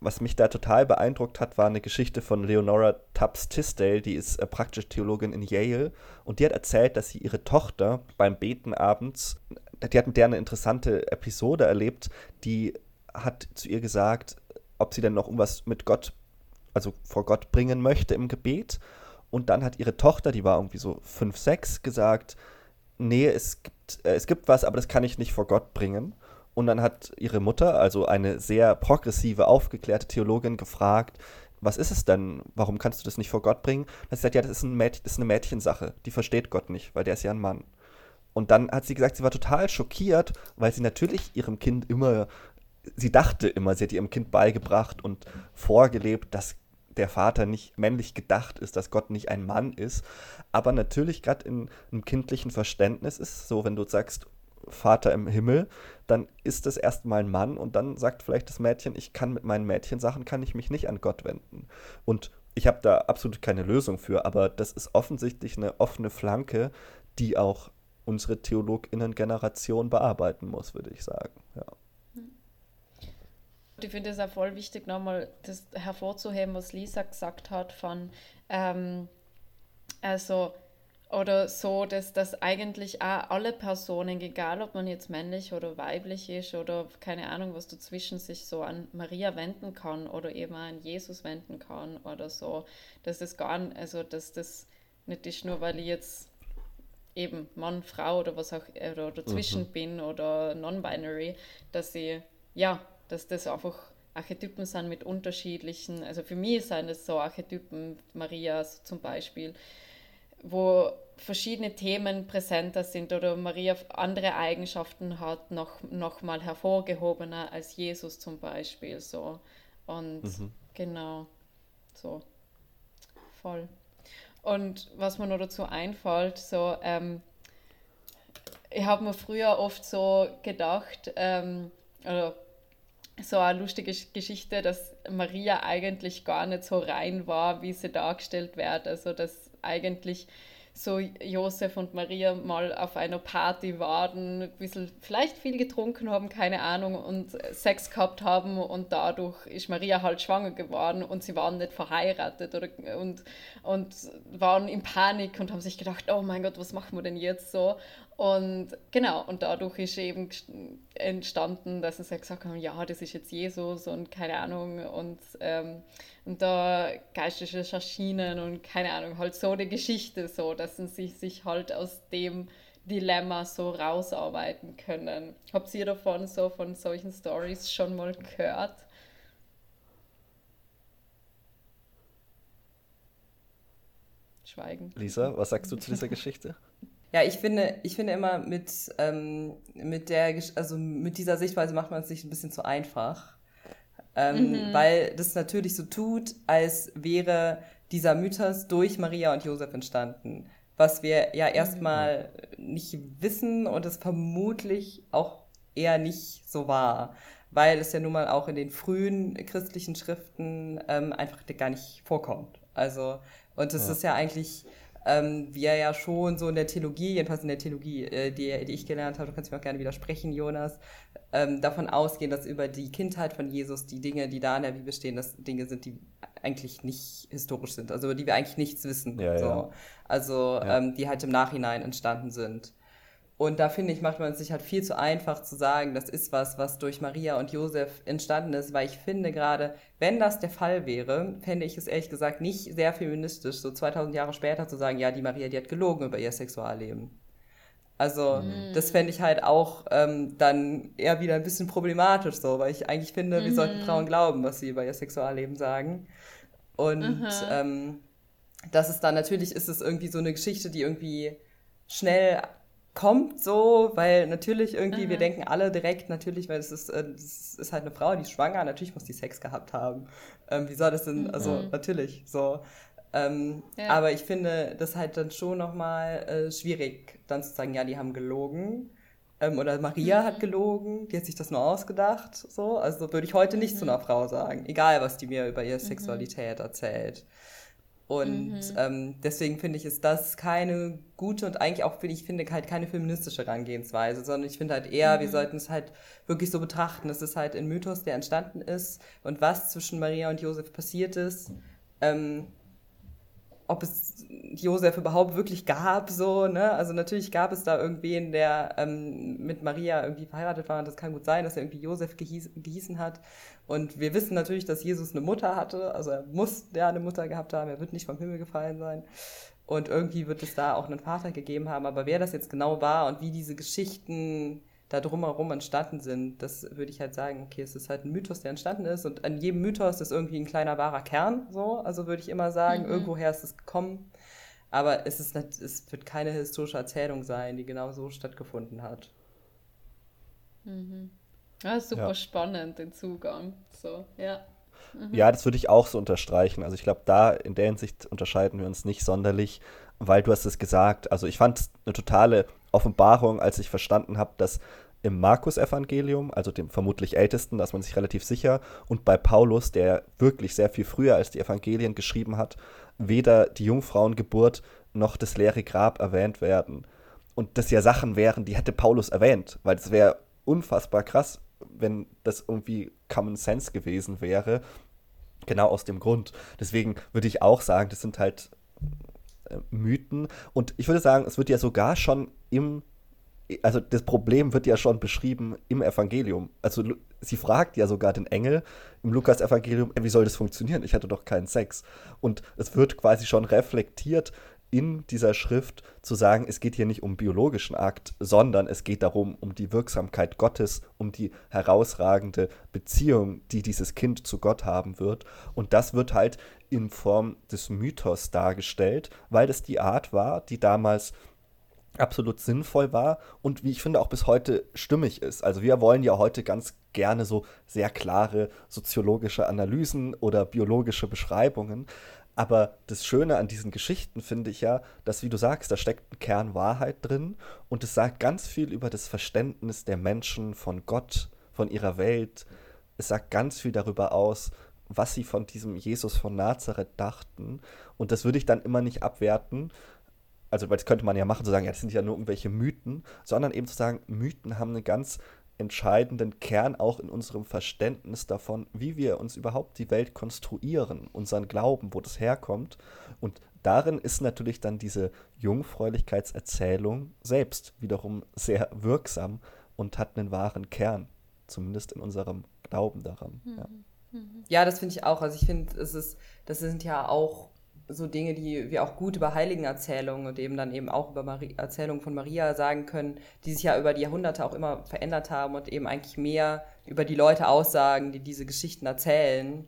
was mich da total beeindruckt hat, war eine Geschichte von Leonora Tubbs Tisdale, die ist äh, praktische Theologin in Yale und die hat erzählt, dass sie ihre Tochter beim Beten abends die hat mit der eine interessante Episode erlebt, die hat zu ihr gesagt, ob sie denn noch irgendwas mit Gott, also vor Gott bringen möchte im Gebet. Und dann hat ihre Tochter, die war irgendwie so 5, 6, gesagt, nee, es gibt, äh, es gibt was, aber das kann ich nicht vor Gott bringen. Und dann hat ihre Mutter, also eine sehr progressive, aufgeklärte Theologin, gefragt, was ist es denn? Warum kannst du das nicht vor Gott bringen? Hat sie gesagt, ja, das ist, ein Mädchen, das ist eine Mädchensache. Die versteht Gott nicht, weil der ist ja ein Mann. Und dann hat sie gesagt, sie war total schockiert, weil sie natürlich ihrem Kind immer, sie dachte immer, sie hat ihrem Kind beigebracht und vorgelebt, dass der Vater nicht männlich gedacht ist, dass Gott nicht ein Mann ist. Aber natürlich gerade in einem kindlichen Verständnis ist es so, wenn du sagst, Vater im Himmel, dann ist es erstmal ein Mann und dann sagt vielleicht das Mädchen, ich kann mit meinen Mädchensachen, kann ich mich nicht an Gott wenden. Und ich habe da absolut keine Lösung für, aber das ist offensichtlich eine offene Flanke, die auch unsere Theologinnen-Generation bearbeiten muss, würde ich sagen. Ja. Ich finde es auch voll wichtig, nochmal das hervorzuheben, was Lisa gesagt hat, von ähm, also oder so, dass das eigentlich auch alle Personen, egal ob man jetzt männlich oder weiblich ist oder keine Ahnung, was dazwischen sich so an Maria wenden kann oder eben an Jesus wenden kann oder so, dass das gar nicht, also dass das nicht ist nur, weil ich jetzt eben Mann, Frau oder was auch oder dazwischen mhm. bin oder non-binary, dass sie, ja, dass das einfach Archetypen sind mit unterschiedlichen, also für mich sind es so Archetypen, Marias zum Beispiel, wo verschiedene Themen präsenter sind oder Maria andere Eigenschaften hat, noch, noch mal hervorgehobener als Jesus zum Beispiel. So. Und mhm. genau, so voll. Und was mir noch dazu einfällt, so, ähm, ich habe mir früher oft so gedacht, ähm, oder so eine lustige Geschichte, dass Maria eigentlich gar nicht so rein war, wie sie dargestellt wird. Also, dass eigentlich so Josef und Maria mal auf einer Party waren, ein bisschen vielleicht viel getrunken haben, keine Ahnung, und Sex gehabt haben und dadurch ist Maria halt schwanger geworden und sie waren nicht verheiratet oder, und, und waren in Panik und haben sich gedacht, oh mein Gott, was machen wir denn jetzt so? Und genau, und dadurch ist eben entstanden, dass sie gesagt haben, ja, das ist jetzt Jesus und keine Ahnung und, ähm, und da geistliche erschienen und keine Ahnung, halt so eine Geschichte so, dass sie sich, sich halt aus dem Dilemma so rausarbeiten können. Habt ihr davon so von solchen Stories schon mal gehört? Schweigen. Lisa, was sagst du zu dieser Geschichte? Ja, ich finde, ich finde immer mit, ähm, mit der, also mit dieser Sichtweise macht man es sich ein bisschen zu einfach. Ähm, mhm. Weil das natürlich so tut, als wäre dieser Mythos durch Maria und Josef entstanden. Was wir ja erstmal mhm. nicht wissen und es vermutlich auch eher nicht so war. Weil es ja nun mal auch in den frühen christlichen Schriften ähm, einfach gar nicht vorkommt. Also, und es ja. ist ja eigentlich ähm, wir ja schon so in der Theologie, jedenfalls in der Theologie, äh, die, die ich gelernt habe, du kannst mir auch gerne widersprechen, Jonas, ähm, davon ausgehen, dass über die Kindheit von Jesus die Dinge, die da in der Bibel stehen, dass Dinge sind, die eigentlich nicht historisch sind, also über die wir eigentlich nichts wissen. Ja, so. ja. Also ja. Ähm, die halt im Nachhinein entstanden sind. Und da finde ich, macht man es sich halt viel zu einfach zu sagen, das ist was, was durch Maria und Josef entstanden ist, weil ich finde gerade, wenn das der Fall wäre, fände ich es ehrlich gesagt nicht sehr feministisch, so 2000 Jahre später zu sagen, ja, die Maria, die hat gelogen über ihr Sexualleben. Also mhm. das fände ich halt auch ähm, dann eher wieder ein bisschen problematisch so, weil ich eigentlich finde, mhm. wir sollten Frauen glauben, was sie über ihr Sexualleben sagen. Und ähm, das ist dann natürlich, ist es irgendwie so eine Geschichte, die irgendwie schnell kommt so, weil natürlich irgendwie, wir denken alle direkt, natürlich, weil es ist, äh, es ist halt eine Frau, die ist schwanger, natürlich muss die Sex gehabt haben. Ähm, wie soll das denn, also mhm. natürlich, so. Ähm, ja. Aber ich finde das halt dann schon nochmal äh, schwierig, dann zu sagen, ja, die haben gelogen. Ähm, oder Maria mhm. hat gelogen, die hat sich das nur ausgedacht, so. Also würde ich heute nicht mhm. zu einer Frau sagen, egal was die mir über ihre mhm. Sexualität erzählt. Und mhm. ähm, deswegen finde ich, ist das keine gute und eigentlich auch, finde ich, finde halt keine feministische Herangehensweise, sondern ich finde halt eher, mhm. wir sollten es halt wirklich so betrachten. Es ist halt ein Mythos, der entstanden ist und was zwischen Maria und Josef passiert ist. Ähm, ob es Josef überhaupt wirklich gab, so, ne? Also natürlich gab es da irgendwen, der ähm, mit Maria irgendwie verheiratet war und das kann gut sein, dass er irgendwie Josef gehieß, gehießen hat. Und wir wissen natürlich, dass Jesus eine Mutter hatte, also er muss ja eine Mutter gehabt haben, er wird nicht vom Himmel gefallen sein. Und irgendwie wird es da auch einen Vater gegeben haben. Aber wer das jetzt genau war und wie diese Geschichten da drumherum entstanden sind, das würde ich halt sagen, okay, es ist halt ein Mythos, der entstanden ist und an jedem Mythos ist irgendwie ein kleiner wahrer Kern, so, also würde ich immer sagen, mhm. irgendwoher ist es gekommen, aber es, ist nicht, es wird keine historische Erzählung sein, die genau so stattgefunden hat. Mhm. Ja, super ja. spannend, den Zugang, so, ja. Mhm. Ja, das würde ich auch so unterstreichen. Also ich glaube, da in der Hinsicht unterscheiden wir uns nicht sonderlich, weil du hast es gesagt. Also ich fand es eine totale Offenbarung, als ich verstanden habe, dass im Markus-Evangelium, also dem vermutlich ältesten, dass man sich relativ sicher, und bei Paulus, der wirklich sehr viel früher als die Evangelien geschrieben hat, weder die Jungfrauengeburt noch das leere Grab erwähnt werden. Und das ja Sachen wären, die hätte Paulus erwähnt, weil es wäre unfassbar krass, wenn das irgendwie Common Sense gewesen wäre. Genau aus dem Grund. Deswegen würde ich auch sagen, das sind halt Mythen. Und ich würde sagen, es wird ja sogar schon im, also das Problem wird ja schon beschrieben im Evangelium. Also sie fragt ja sogar den Engel im Lukas-Evangelium, wie soll das funktionieren? Ich hatte doch keinen Sex. Und es wird quasi schon reflektiert in dieser Schrift zu sagen, es geht hier nicht um biologischen Akt, sondern es geht darum, um die Wirksamkeit Gottes, um die herausragende Beziehung, die dieses Kind zu Gott haben wird. Und das wird halt in Form des Mythos dargestellt, weil das die Art war, die damals absolut sinnvoll war und wie ich finde auch bis heute stimmig ist. Also wir wollen ja heute ganz gerne so sehr klare soziologische Analysen oder biologische Beschreibungen. Aber das Schöne an diesen Geschichten finde ich ja, dass, wie du sagst, da steckt ein Kern Wahrheit drin und es sagt ganz viel über das Verständnis der Menschen von Gott, von ihrer Welt. Es sagt ganz viel darüber aus, was sie von diesem Jesus von Nazareth dachten. Und das würde ich dann immer nicht abwerten. Also, weil das könnte man ja machen, zu sagen, ja, das sind ja nur irgendwelche Mythen, sondern eben zu sagen, Mythen haben einen ganz entscheidenden Kern auch in unserem Verständnis davon, wie wir uns überhaupt die Welt konstruieren, unseren Glauben, wo das herkommt. Und darin ist natürlich dann diese Jungfräulichkeitserzählung selbst wiederum sehr wirksam und hat einen wahren Kern, zumindest in unserem Glauben daran. Mhm. Ja. Ja, das finde ich auch. Also ich finde, es ist, das sind ja auch so Dinge, die wir auch gut über Heiligenerzählungen und eben dann eben auch über Marie, Erzählungen von Maria sagen können, die sich ja über die Jahrhunderte auch immer verändert haben und eben eigentlich mehr über die Leute aussagen, die diese Geschichten erzählen,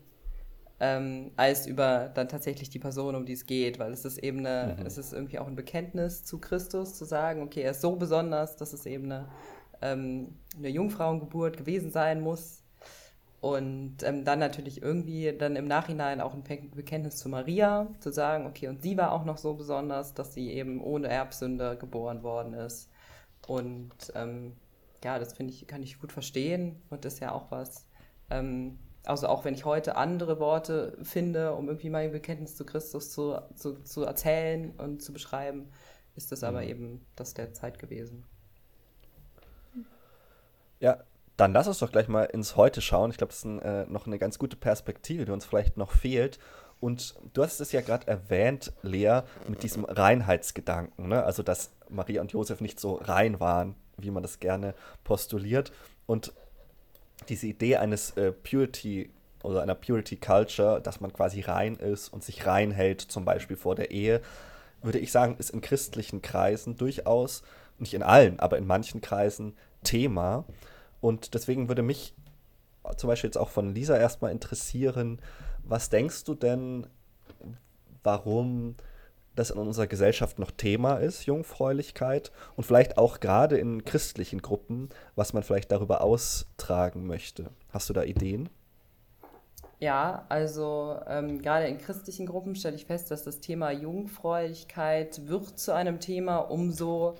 ähm, als über dann tatsächlich die Person, um die es geht, weil es ist eben eine, mhm. es ist irgendwie auch ein Bekenntnis zu Christus, zu sagen, okay, er ist so besonders, dass es eben eine, ähm, eine Jungfrauengeburt gewesen sein muss und ähm, dann natürlich irgendwie dann im Nachhinein auch ein Bekenntnis zu Maria, zu sagen, okay, und sie war auch noch so besonders, dass sie eben ohne Erbsünde geboren worden ist. Und ähm, ja, das finde ich, kann ich gut verstehen und ist ja auch was, ähm, also auch wenn ich heute andere Worte finde, um irgendwie mein Bekenntnis zu Christus zu, zu, zu erzählen und zu beschreiben, ist das aber mhm. eben das der Zeit gewesen. Ja, dann lass uns doch gleich mal ins Heute schauen. Ich glaube, das ist ein, äh, noch eine ganz gute Perspektive, die uns vielleicht noch fehlt. Und du hast es ja gerade erwähnt, Lea, mit diesem Reinheitsgedanken. Ne? Also, dass Maria und Josef nicht so rein waren, wie man das gerne postuliert. Und diese Idee eines äh, Purity oder einer Purity Culture, dass man quasi rein ist und sich rein hält, zum Beispiel vor der Ehe, würde ich sagen, ist in christlichen Kreisen durchaus, nicht in allen, aber in manchen Kreisen Thema. Und deswegen würde mich zum Beispiel jetzt auch von Lisa erstmal interessieren, was denkst du denn, warum das in unserer Gesellschaft noch Thema ist, Jungfräulichkeit, und vielleicht auch gerade in christlichen Gruppen, was man vielleicht darüber austragen möchte. Hast du da Ideen? Ja, also ähm, gerade in christlichen Gruppen stelle ich fest, dass das Thema Jungfräulichkeit wird zu einem Thema, umso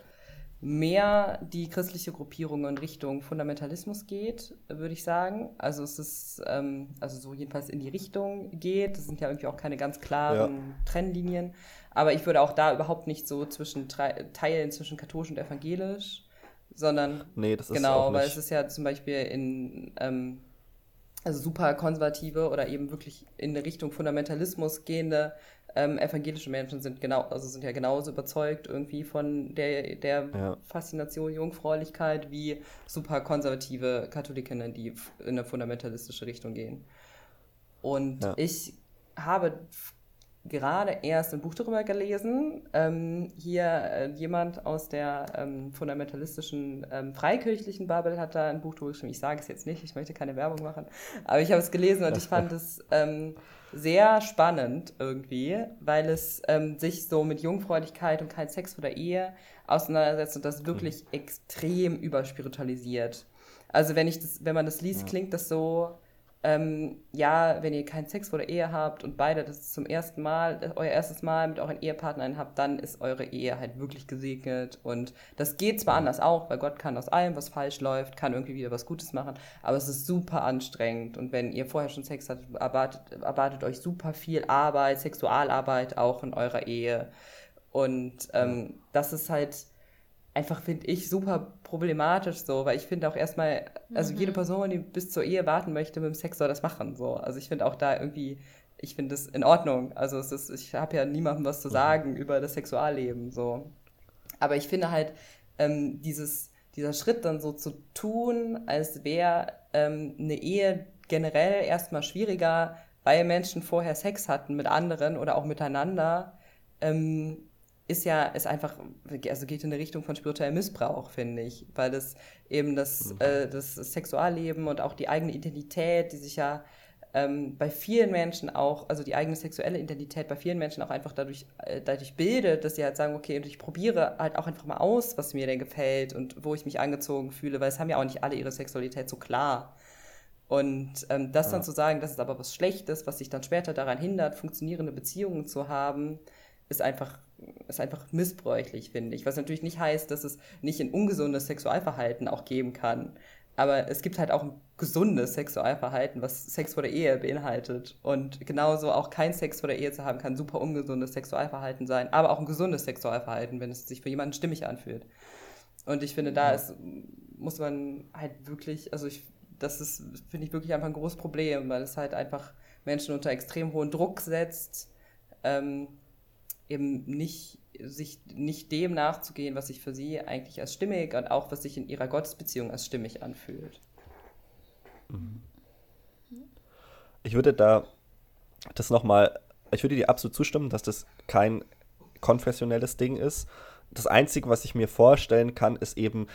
mehr die christliche Gruppierung in Richtung Fundamentalismus geht, würde ich sagen. Also es ist, ähm, also so jedenfalls in die Richtung geht. Das sind ja irgendwie auch keine ganz klaren ja. Trennlinien. Aber ich würde auch da überhaupt nicht so zwischen teilen zwischen katholisch und evangelisch, sondern nee, das ist genau, weil es ist ja zum Beispiel in ähm, also super konservative oder eben wirklich in eine Richtung Fundamentalismus gehende ähm, evangelische Menschen sind genau, also sind ja genauso überzeugt irgendwie von der, der ja. Faszination Jungfräulichkeit wie super konservative Katholikinnen, die in eine fundamentalistische Richtung gehen. Und ja. ich habe gerade erst ein Buch darüber gelesen. Ähm, hier äh, jemand aus der ähm, fundamentalistischen ähm, freikirchlichen Bubble hat da ein Buch drüber geschrieben. Ich sage es jetzt nicht, ich möchte keine Werbung machen, aber ich habe es gelesen und ich fand es ähm, sehr spannend irgendwie, weil es ähm, sich so mit Jungfräulichkeit und kein Sex vor der Ehe auseinandersetzt und das wirklich mhm. extrem überspiritualisiert. Also wenn ich das, wenn man das liest, ja. klingt das so, ähm, ja, wenn ihr keinen Sex vor der Ehe habt und beide das zum ersten Mal, euer erstes Mal mit euren Ehepartnern habt, dann ist eure Ehe halt wirklich gesegnet. Und das geht zwar anders auch, weil Gott kann aus allem, was falsch läuft, kann irgendwie wieder was Gutes machen, aber es ist super anstrengend. Und wenn ihr vorher schon Sex hattet, erwartet, erwartet euch super viel Arbeit, Sexualarbeit auch in eurer Ehe. Und ähm, das ist halt einfach, finde ich, super problematisch so, weil ich finde auch erstmal, also mhm. jede Person, die bis zur Ehe warten möchte mit dem Sex, soll das machen so. Also ich finde auch da irgendwie, ich finde das in Ordnung. Also es ist, ich habe ja niemandem was zu mhm. sagen mhm. über das Sexualleben so. Aber ich finde halt, ähm, dieses, dieser Schritt dann so zu tun, als wäre ähm, eine Ehe generell erstmal schwieriger, weil Menschen vorher Sex hatten mit anderen oder auch miteinander, ähm, ist ja, ist einfach, also geht in eine Richtung von spirituellem Missbrauch, finde ich, weil das eben das, mhm. äh, das Sexualleben und auch die eigene Identität, die sich ja ähm, bei vielen Menschen auch, also die eigene sexuelle Identität bei vielen Menschen auch einfach dadurch, äh, dadurch bildet, dass sie halt sagen, okay, und ich probiere halt auch einfach mal aus, was mir denn gefällt und wo ich mich angezogen fühle, weil es haben ja auch nicht alle ihre Sexualität so klar. Und ähm, das ja. dann zu sagen, das ist aber was Schlechtes, was sich dann später daran hindert, funktionierende Beziehungen zu haben, ist einfach, ist einfach missbräuchlich, finde ich. Was natürlich nicht heißt, dass es nicht ein ungesundes Sexualverhalten auch geben kann. Aber es gibt halt auch ein gesundes Sexualverhalten, was Sex vor der Ehe beinhaltet. Und genauso auch kein Sex vor der Ehe zu haben, kann super ungesundes Sexualverhalten sein, aber auch ein gesundes Sexualverhalten, wenn es sich für jemanden stimmig anfühlt. Und ich finde, da ist, muss man halt wirklich, also ich, das ist, finde ich wirklich einfach ein großes Problem, weil es halt einfach Menschen unter extrem hohen Druck setzt, ähm, eben nicht sich nicht dem nachzugehen, was sich für sie eigentlich als stimmig und auch was sich in ihrer Gottesbeziehung als stimmig anfühlt. Ich würde da das nochmal, ich würde dir absolut zustimmen, dass das kein konfessionelles Ding ist. Das Einzige, was ich mir vorstellen kann, ist eben,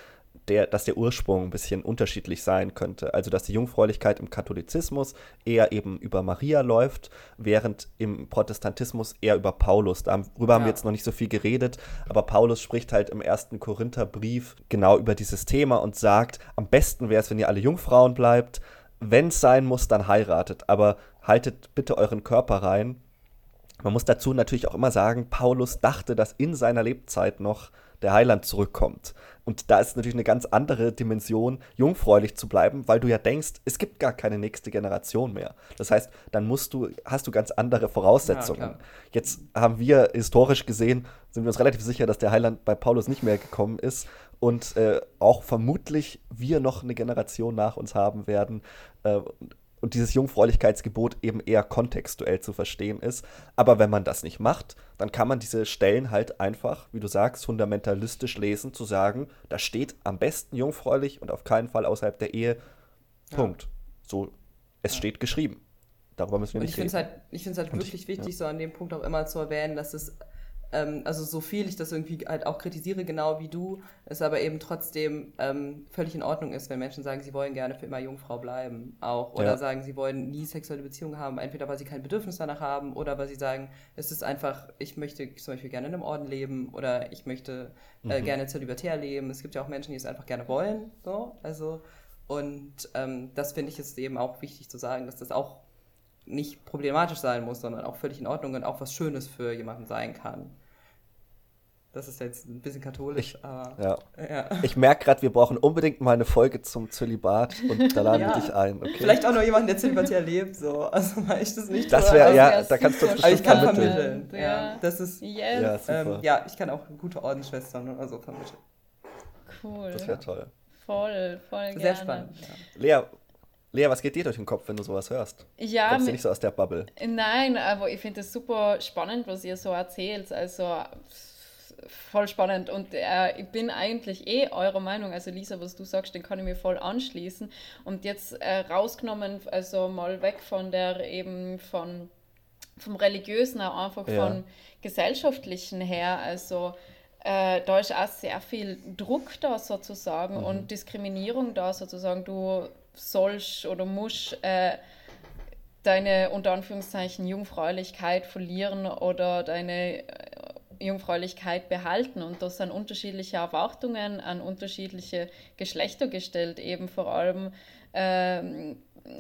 der, dass der Ursprung ein bisschen unterschiedlich sein könnte. Also dass die Jungfräulichkeit im Katholizismus eher eben über Maria läuft, während im Protestantismus eher über Paulus. Darüber ja. haben wir jetzt noch nicht so viel geredet, aber Paulus spricht halt im ersten Korintherbrief genau über dieses Thema und sagt, am besten wäre es, wenn ihr alle Jungfrauen bleibt. Wenn es sein muss, dann heiratet, aber haltet bitte euren Körper rein. Man muss dazu natürlich auch immer sagen, Paulus dachte, dass in seiner Lebzeit noch der Heiland zurückkommt. Und da ist natürlich eine ganz andere Dimension, jungfräulich zu bleiben, weil du ja denkst, es gibt gar keine nächste Generation mehr. Das heißt, dann musst du, hast du ganz andere Voraussetzungen. Ja, Jetzt haben wir historisch gesehen, sind wir uns relativ sicher, dass der Heiland bei Paulus nicht mehr gekommen ist und äh, auch vermutlich wir noch eine Generation nach uns haben werden. Äh, und dieses Jungfräulichkeitsgebot eben eher kontextuell zu verstehen ist. Aber wenn man das nicht macht, dann kann man diese Stellen halt einfach, wie du sagst, fundamentalistisch lesen, zu sagen, da steht am besten jungfräulich und auf keinen Fall außerhalb der Ehe. Ja. Punkt. So, es ja. steht geschrieben. Darüber müssen wir und nicht ich reden. Halt, ich finde es halt wirklich ich, wichtig, ja. so an dem Punkt auch immer zu erwähnen, dass es ähm, also so viel ich das irgendwie halt auch kritisiere, genau wie du, es aber eben trotzdem ähm, völlig in Ordnung ist, wenn Menschen sagen, sie wollen gerne für immer Jungfrau bleiben, auch. Oder ja. sagen, sie wollen nie sexuelle Beziehungen haben, entweder weil sie kein Bedürfnis danach haben oder weil sie sagen, es ist einfach, ich möchte zum Beispiel gerne in einem Orden leben oder ich möchte äh, mhm. gerne zölibatär leben. Es gibt ja auch Menschen, die es einfach gerne wollen, so, also und ähm, das finde ich ist eben auch wichtig zu sagen, dass das auch nicht problematisch sein muss, sondern auch völlig in Ordnung und auch was Schönes für jemanden sein kann. Das ist jetzt ein bisschen katholisch, ich, aber. Ja. ja. Ich merke gerade, wir brauchen unbedingt mal eine Folge zum Zölibat und da laden ja. wir dich ein. Okay? Vielleicht auch noch jemanden, der Zölibatär lebt, so. Also weil ich das nicht Das wäre, ja, da kannst du uns bestimmt Aber ich kann vermitteln. Ja. ja. Das ist. Yes. Ja, ähm, ja, ich kann auch gute Ordensschwestern oder so vermitteln. Cool. Das wäre toll. Voll, voll Sehr gerne. spannend. Lea, Lea, was geht dir durch den Kopf, wenn du sowas hörst? Ja, Kommst du nicht so aus der Bubble? Nein, aber ich finde es super spannend, was ihr so erzählt. Also voll spannend. Und äh, ich bin eigentlich eh eurer Meinung, also Lisa, was du sagst, den kann ich mir voll anschließen. Und jetzt äh, rausgenommen, also mal weg von der eben von vom religiösen, auch einfach ja. von gesellschaftlichen her, also äh, da ist auch sehr viel Druck da sozusagen mhm. und Diskriminierung da sozusagen, du sollst oder musst äh, deine unter Anführungszeichen Jungfräulichkeit verlieren oder deine äh, Jungfräulichkeit behalten. Und das sind unterschiedliche Erwartungen an unterschiedliche Geschlechter gestellt, eben vor allem ähm,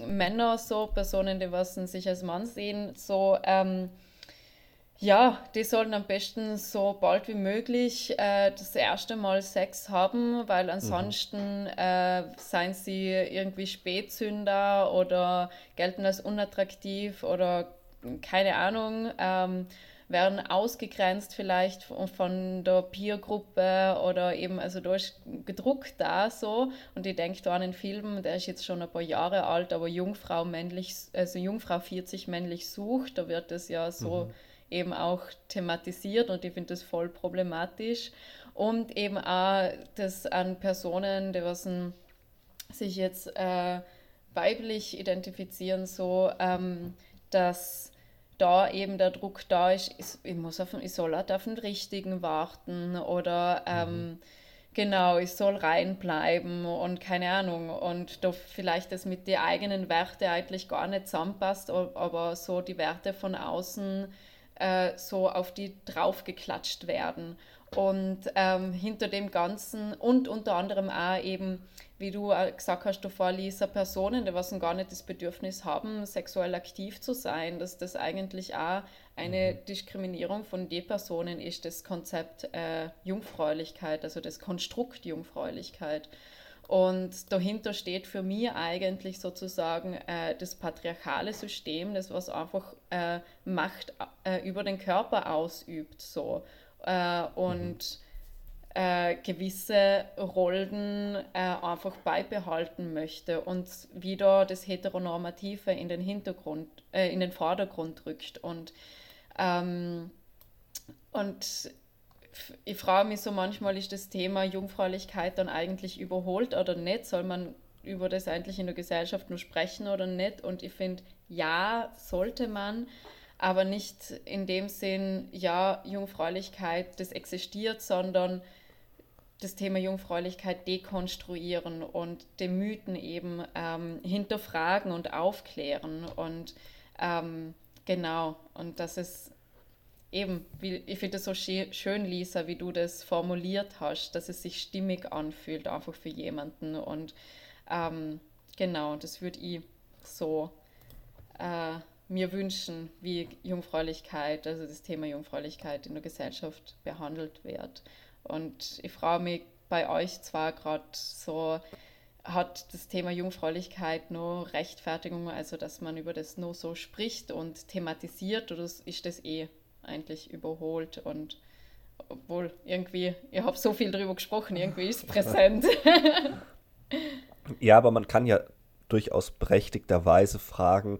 Männer, so Personen, die was sich als Mann sehen, so ähm, ja, die sollen am besten so bald wie möglich äh, das erste Mal Sex haben, weil ansonsten mhm. äh, seien sie irgendwie Spätzünder oder gelten als unattraktiv oder keine Ahnung. Ähm, werden ausgegrenzt vielleicht von der Peergruppe oder eben, also da ist gedruckt da so. Und ich denke da an den Film, der ist jetzt schon ein paar Jahre alt, aber Jungfrau männlich, also Jungfrau 40 männlich sucht, da wird das ja so mhm. eben auch thematisiert und ich finde das voll problematisch. Und eben auch das an Personen, die was sich jetzt äh, weiblich identifizieren, so, ähm, dass da eben der Druck da ist, ich, muss auf, ich soll halt auf den richtigen warten oder ähm, mhm. genau, ich soll reinbleiben und keine Ahnung und da vielleicht das mit den eigenen Werten eigentlich gar nicht zusammenpasst, aber so die Werte von außen äh, so auf die draufgeklatscht werden. Und ähm, hinter dem Ganzen und unter anderem auch eben wie du gesagt hast, davor, Lisa, Personen, die was gar nicht das Bedürfnis haben, sexuell aktiv zu sein, dass das eigentlich auch eine mhm. Diskriminierung von den Personen ist, das Konzept äh, Jungfräulichkeit, also das Konstrukt Jungfräulichkeit. Und dahinter steht für mich eigentlich sozusagen äh, das patriarchale System, das was einfach äh, Macht äh, über den Körper ausübt. So. Äh, und mhm äh, gewisse Rollen äh, einfach beibehalten möchte und wieder das Heteronormative in den Hintergrund, äh, in den Vordergrund rückt. Und ähm, und ich frage mich so manchmal, ist das Thema Jungfräulichkeit dann eigentlich überholt oder nicht? Soll man über das eigentlich in der Gesellschaft nur sprechen oder nicht? Und ich finde, ja, sollte man, aber nicht in dem Sinn, ja, Jungfräulichkeit, das existiert, sondern das Thema Jungfräulichkeit dekonstruieren und den Mythen eben ähm, hinterfragen und aufklären. Und ähm, genau, und das ist eben, wie, ich finde es so schön, Lisa, wie du das formuliert hast, dass es sich stimmig anfühlt, einfach für jemanden. Und ähm, genau, das würde ich so äh, mir wünschen, wie Jungfräulichkeit, also das Thema Jungfräulichkeit in der Gesellschaft behandelt wird. Und ich frage mich bei euch zwar gerade so, hat das Thema Jungfräulichkeit nur Rechtfertigung, also dass man über das nur so spricht und thematisiert, oder ist das eh eigentlich überholt und obwohl irgendwie, ihr habt so viel darüber gesprochen, irgendwie ist es präsent. ja, aber man kann ja durchaus berechtigterweise fragen,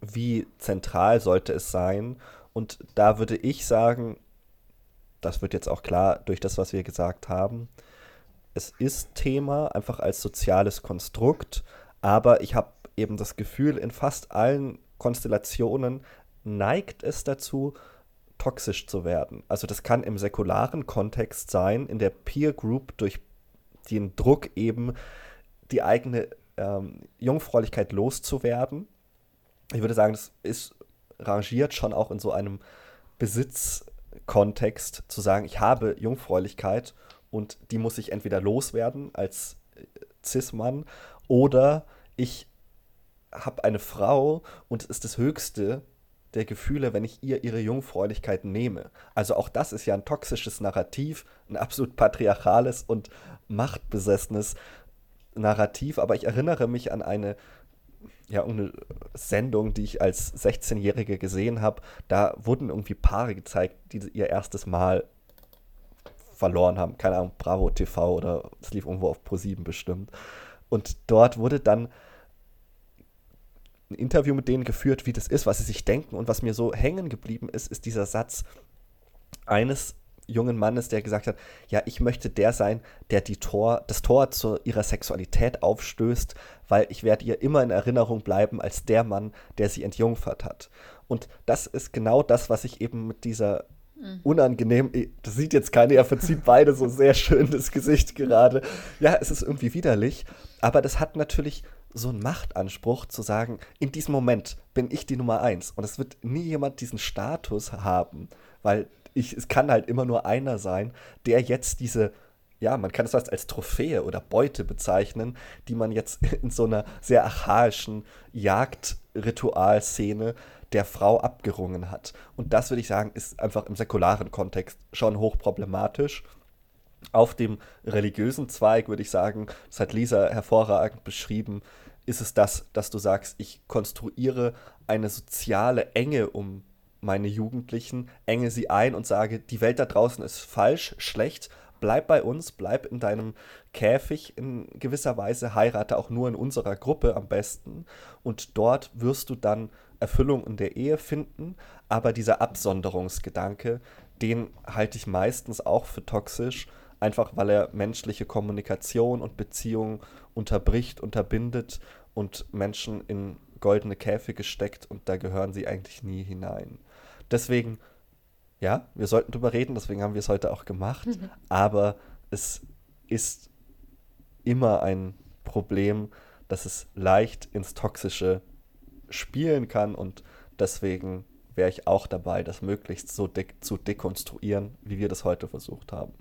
wie zentral sollte es sein? Und da würde ich sagen, das wird jetzt auch klar durch das, was wir gesagt haben, es ist Thema, einfach als soziales Konstrukt, aber ich habe eben das Gefühl, in fast allen Konstellationen neigt es dazu, toxisch zu werden. Also das kann im säkularen Kontext sein, in der Peer Group durch den Druck eben die eigene ähm, Jungfräulichkeit loszuwerden. Ich würde sagen, das ist rangiert schon auch in so einem Besitzkontext zu sagen, ich habe Jungfräulichkeit und die muss ich entweder loswerden als äh, Cis-Mann oder ich habe eine Frau und es ist das Höchste, der Gefühle, wenn ich ihr ihre Jungfräulichkeit nehme. Also auch das ist ja ein toxisches Narrativ, ein absolut patriarchales und machtbesessenes Narrativ. Aber ich erinnere mich an eine, ja, eine Sendung, die ich als 16-Jährige gesehen habe. Da wurden irgendwie Paare gezeigt, die ihr erstes Mal verloren haben. Keine Ahnung, Bravo TV oder es lief irgendwo auf Pro7 bestimmt. Und dort wurde dann ein Interview mit denen geführt, wie das ist, was sie sich denken. Und was mir so hängen geblieben ist, ist dieser Satz eines jungen Mannes, der gesagt hat, ja, ich möchte der sein, der die Tor, das Tor zu ihrer Sexualität aufstößt, weil ich werde ihr immer in Erinnerung bleiben als der Mann, der sie entjungfert hat. Und das ist genau das, was ich eben mit dieser mhm. unangenehm, das sieht jetzt keiner, er verzieht beide so sehr schön das Gesicht gerade. Ja, es ist irgendwie widerlich, aber das hat natürlich so einen Machtanspruch zu sagen, in diesem Moment bin ich die Nummer eins. Und es wird nie jemand diesen Status haben, weil ich, es kann halt immer nur einer sein, der jetzt diese, ja, man kann es fast als Trophäe oder Beute bezeichnen, die man jetzt in so einer sehr archaischen Jagdritualszene der Frau abgerungen hat. Und das würde ich sagen, ist einfach im säkularen Kontext schon hochproblematisch. Auf dem religiösen Zweig würde ich sagen, das hat Lisa hervorragend beschrieben, ist es das, dass du sagst, ich konstruiere eine soziale Enge um meine Jugendlichen, enge sie ein und sage, die Welt da draußen ist falsch, schlecht, bleib bei uns, bleib in deinem Käfig in gewisser Weise, heirate auch nur in unserer Gruppe am besten und dort wirst du dann Erfüllung in der Ehe finden, aber dieser Absonderungsgedanke, den halte ich meistens auch für toxisch, einfach weil er menschliche Kommunikation und Beziehungen unterbricht, unterbindet und Menschen in goldene Käfige steckt und da gehören sie eigentlich nie hinein. Deswegen, ja, wir sollten drüber reden, deswegen haben wir es heute auch gemacht, mhm. aber es ist immer ein Problem, dass es leicht ins Toxische spielen kann und deswegen wäre ich auch dabei, das möglichst so de zu dekonstruieren, wie wir das heute versucht haben.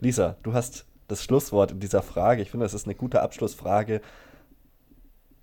Lisa, du hast das Schlusswort in dieser Frage. Ich finde, das ist eine gute Abschlussfrage.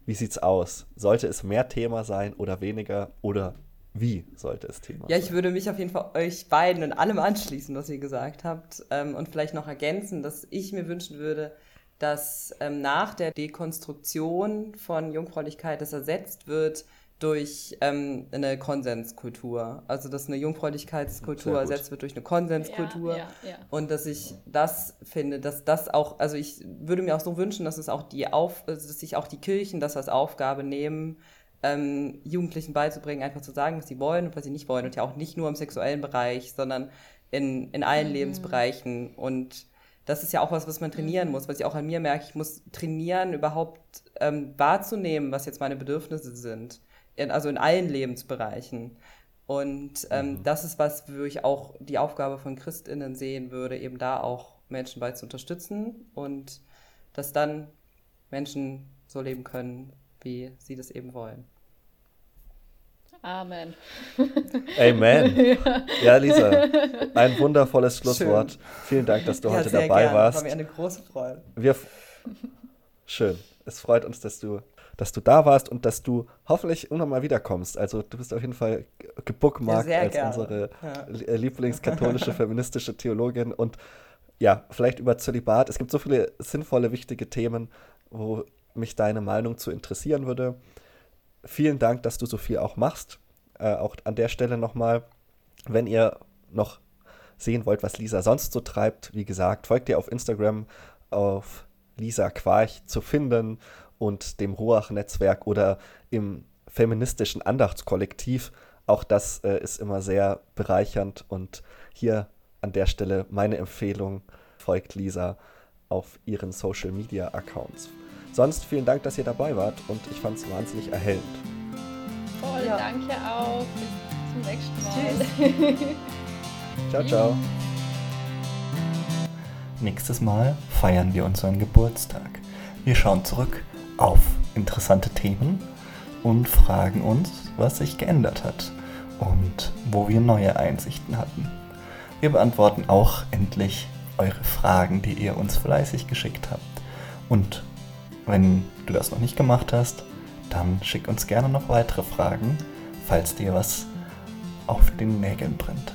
Wie sieht's aus? Sollte es mehr Thema sein oder weniger oder wie sollte es Thema Ja, ich würde mich auf jeden Fall euch beiden und allem anschließen, was ihr gesagt habt ähm, und vielleicht noch ergänzen, dass ich mir wünschen würde, dass ähm, nach der Dekonstruktion von Jungfräulichkeit das ersetzt wird durch ähm, eine Konsenskultur. Also dass eine Jungfräulichkeitskultur ersetzt wird durch eine Konsenskultur. Ja, ja, ja. Und dass ich das finde, dass das auch, also ich würde mir auch so wünschen, dass es auch die auf, also dass sich auch die Kirchen das als Aufgabe nehmen, ähm, Jugendlichen beizubringen, einfach zu sagen, was sie wollen und was sie nicht wollen. Und ja auch nicht nur im sexuellen Bereich, sondern in, in allen mhm. Lebensbereichen. Und das ist ja auch was, was man trainieren muss, was ich auch an mir merke. Ich muss trainieren, überhaupt ähm, wahrzunehmen, was jetzt meine Bedürfnisse sind. In, also in allen Lebensbereichen. Und ähm, mhm. das ist was, wo ich auch die Aufgabe von ChristInnen sehen würde, eben da auch Menschen bei zu unterstützen und dass dann Menschen so leben können, wie sie das eben wollen. Amen. Amen. Ja, Lisa, ein wundervolles Schlusswort. Schön. Vielen Dank, dass du ja, heute dabei gern. warst. War mir eine große Freude. Wir Schön. Es freut uns, dass du, dass du da warst und dass du hoffentlich irgendwann mal wiederkommst. Also du bist auf jeden Fall gebookmarkt ja, als gerne. unsere ja. lieblingskatholische feministische Theologin und ja, vielleicht über Zölibat. Es gibt so viele sinnvolle, wichtige Themen, wo mich deine Meinung zu interessieren würde. Vielen Dank, dass du so viel auch machst. Äh, auch an der Stelle nochmal, wenn ihr noch sehen wollt, was Lisa sonst so treibt, wie gesagt, folgt ihr auf Instagram auf Lisa Quarch zu finden und dem Ruach-Netzwerk oder im feministischen Andachtskollektiv. Auch das äh, ist immer sehr bereichernd und hier an der Stelle meine Empfehlung, folgt Lisa auf ihren Social Media Accounts. Sonst vielen Dank, dass ihr dabei wart und ich fand es wahnsinnig erhellend. Voll, ja. danke auch. Bis zum nächsten Mal. ciao, ciao. Nächstes Mal feiern wir unseren Geburtstag. Wir schauen zurück auf interessante Themen und fragen uns, was sich geändert hat und wo wir neue Einsichten hatten. Wir beantworten auch endlich eure Fragen, die ihr uns fleißig geschickt habt. Und wenn du das noch nicht gemacht hast, dann schick uns gerne noch weitere Fragen, falls dir was auf den Nägeln brennt.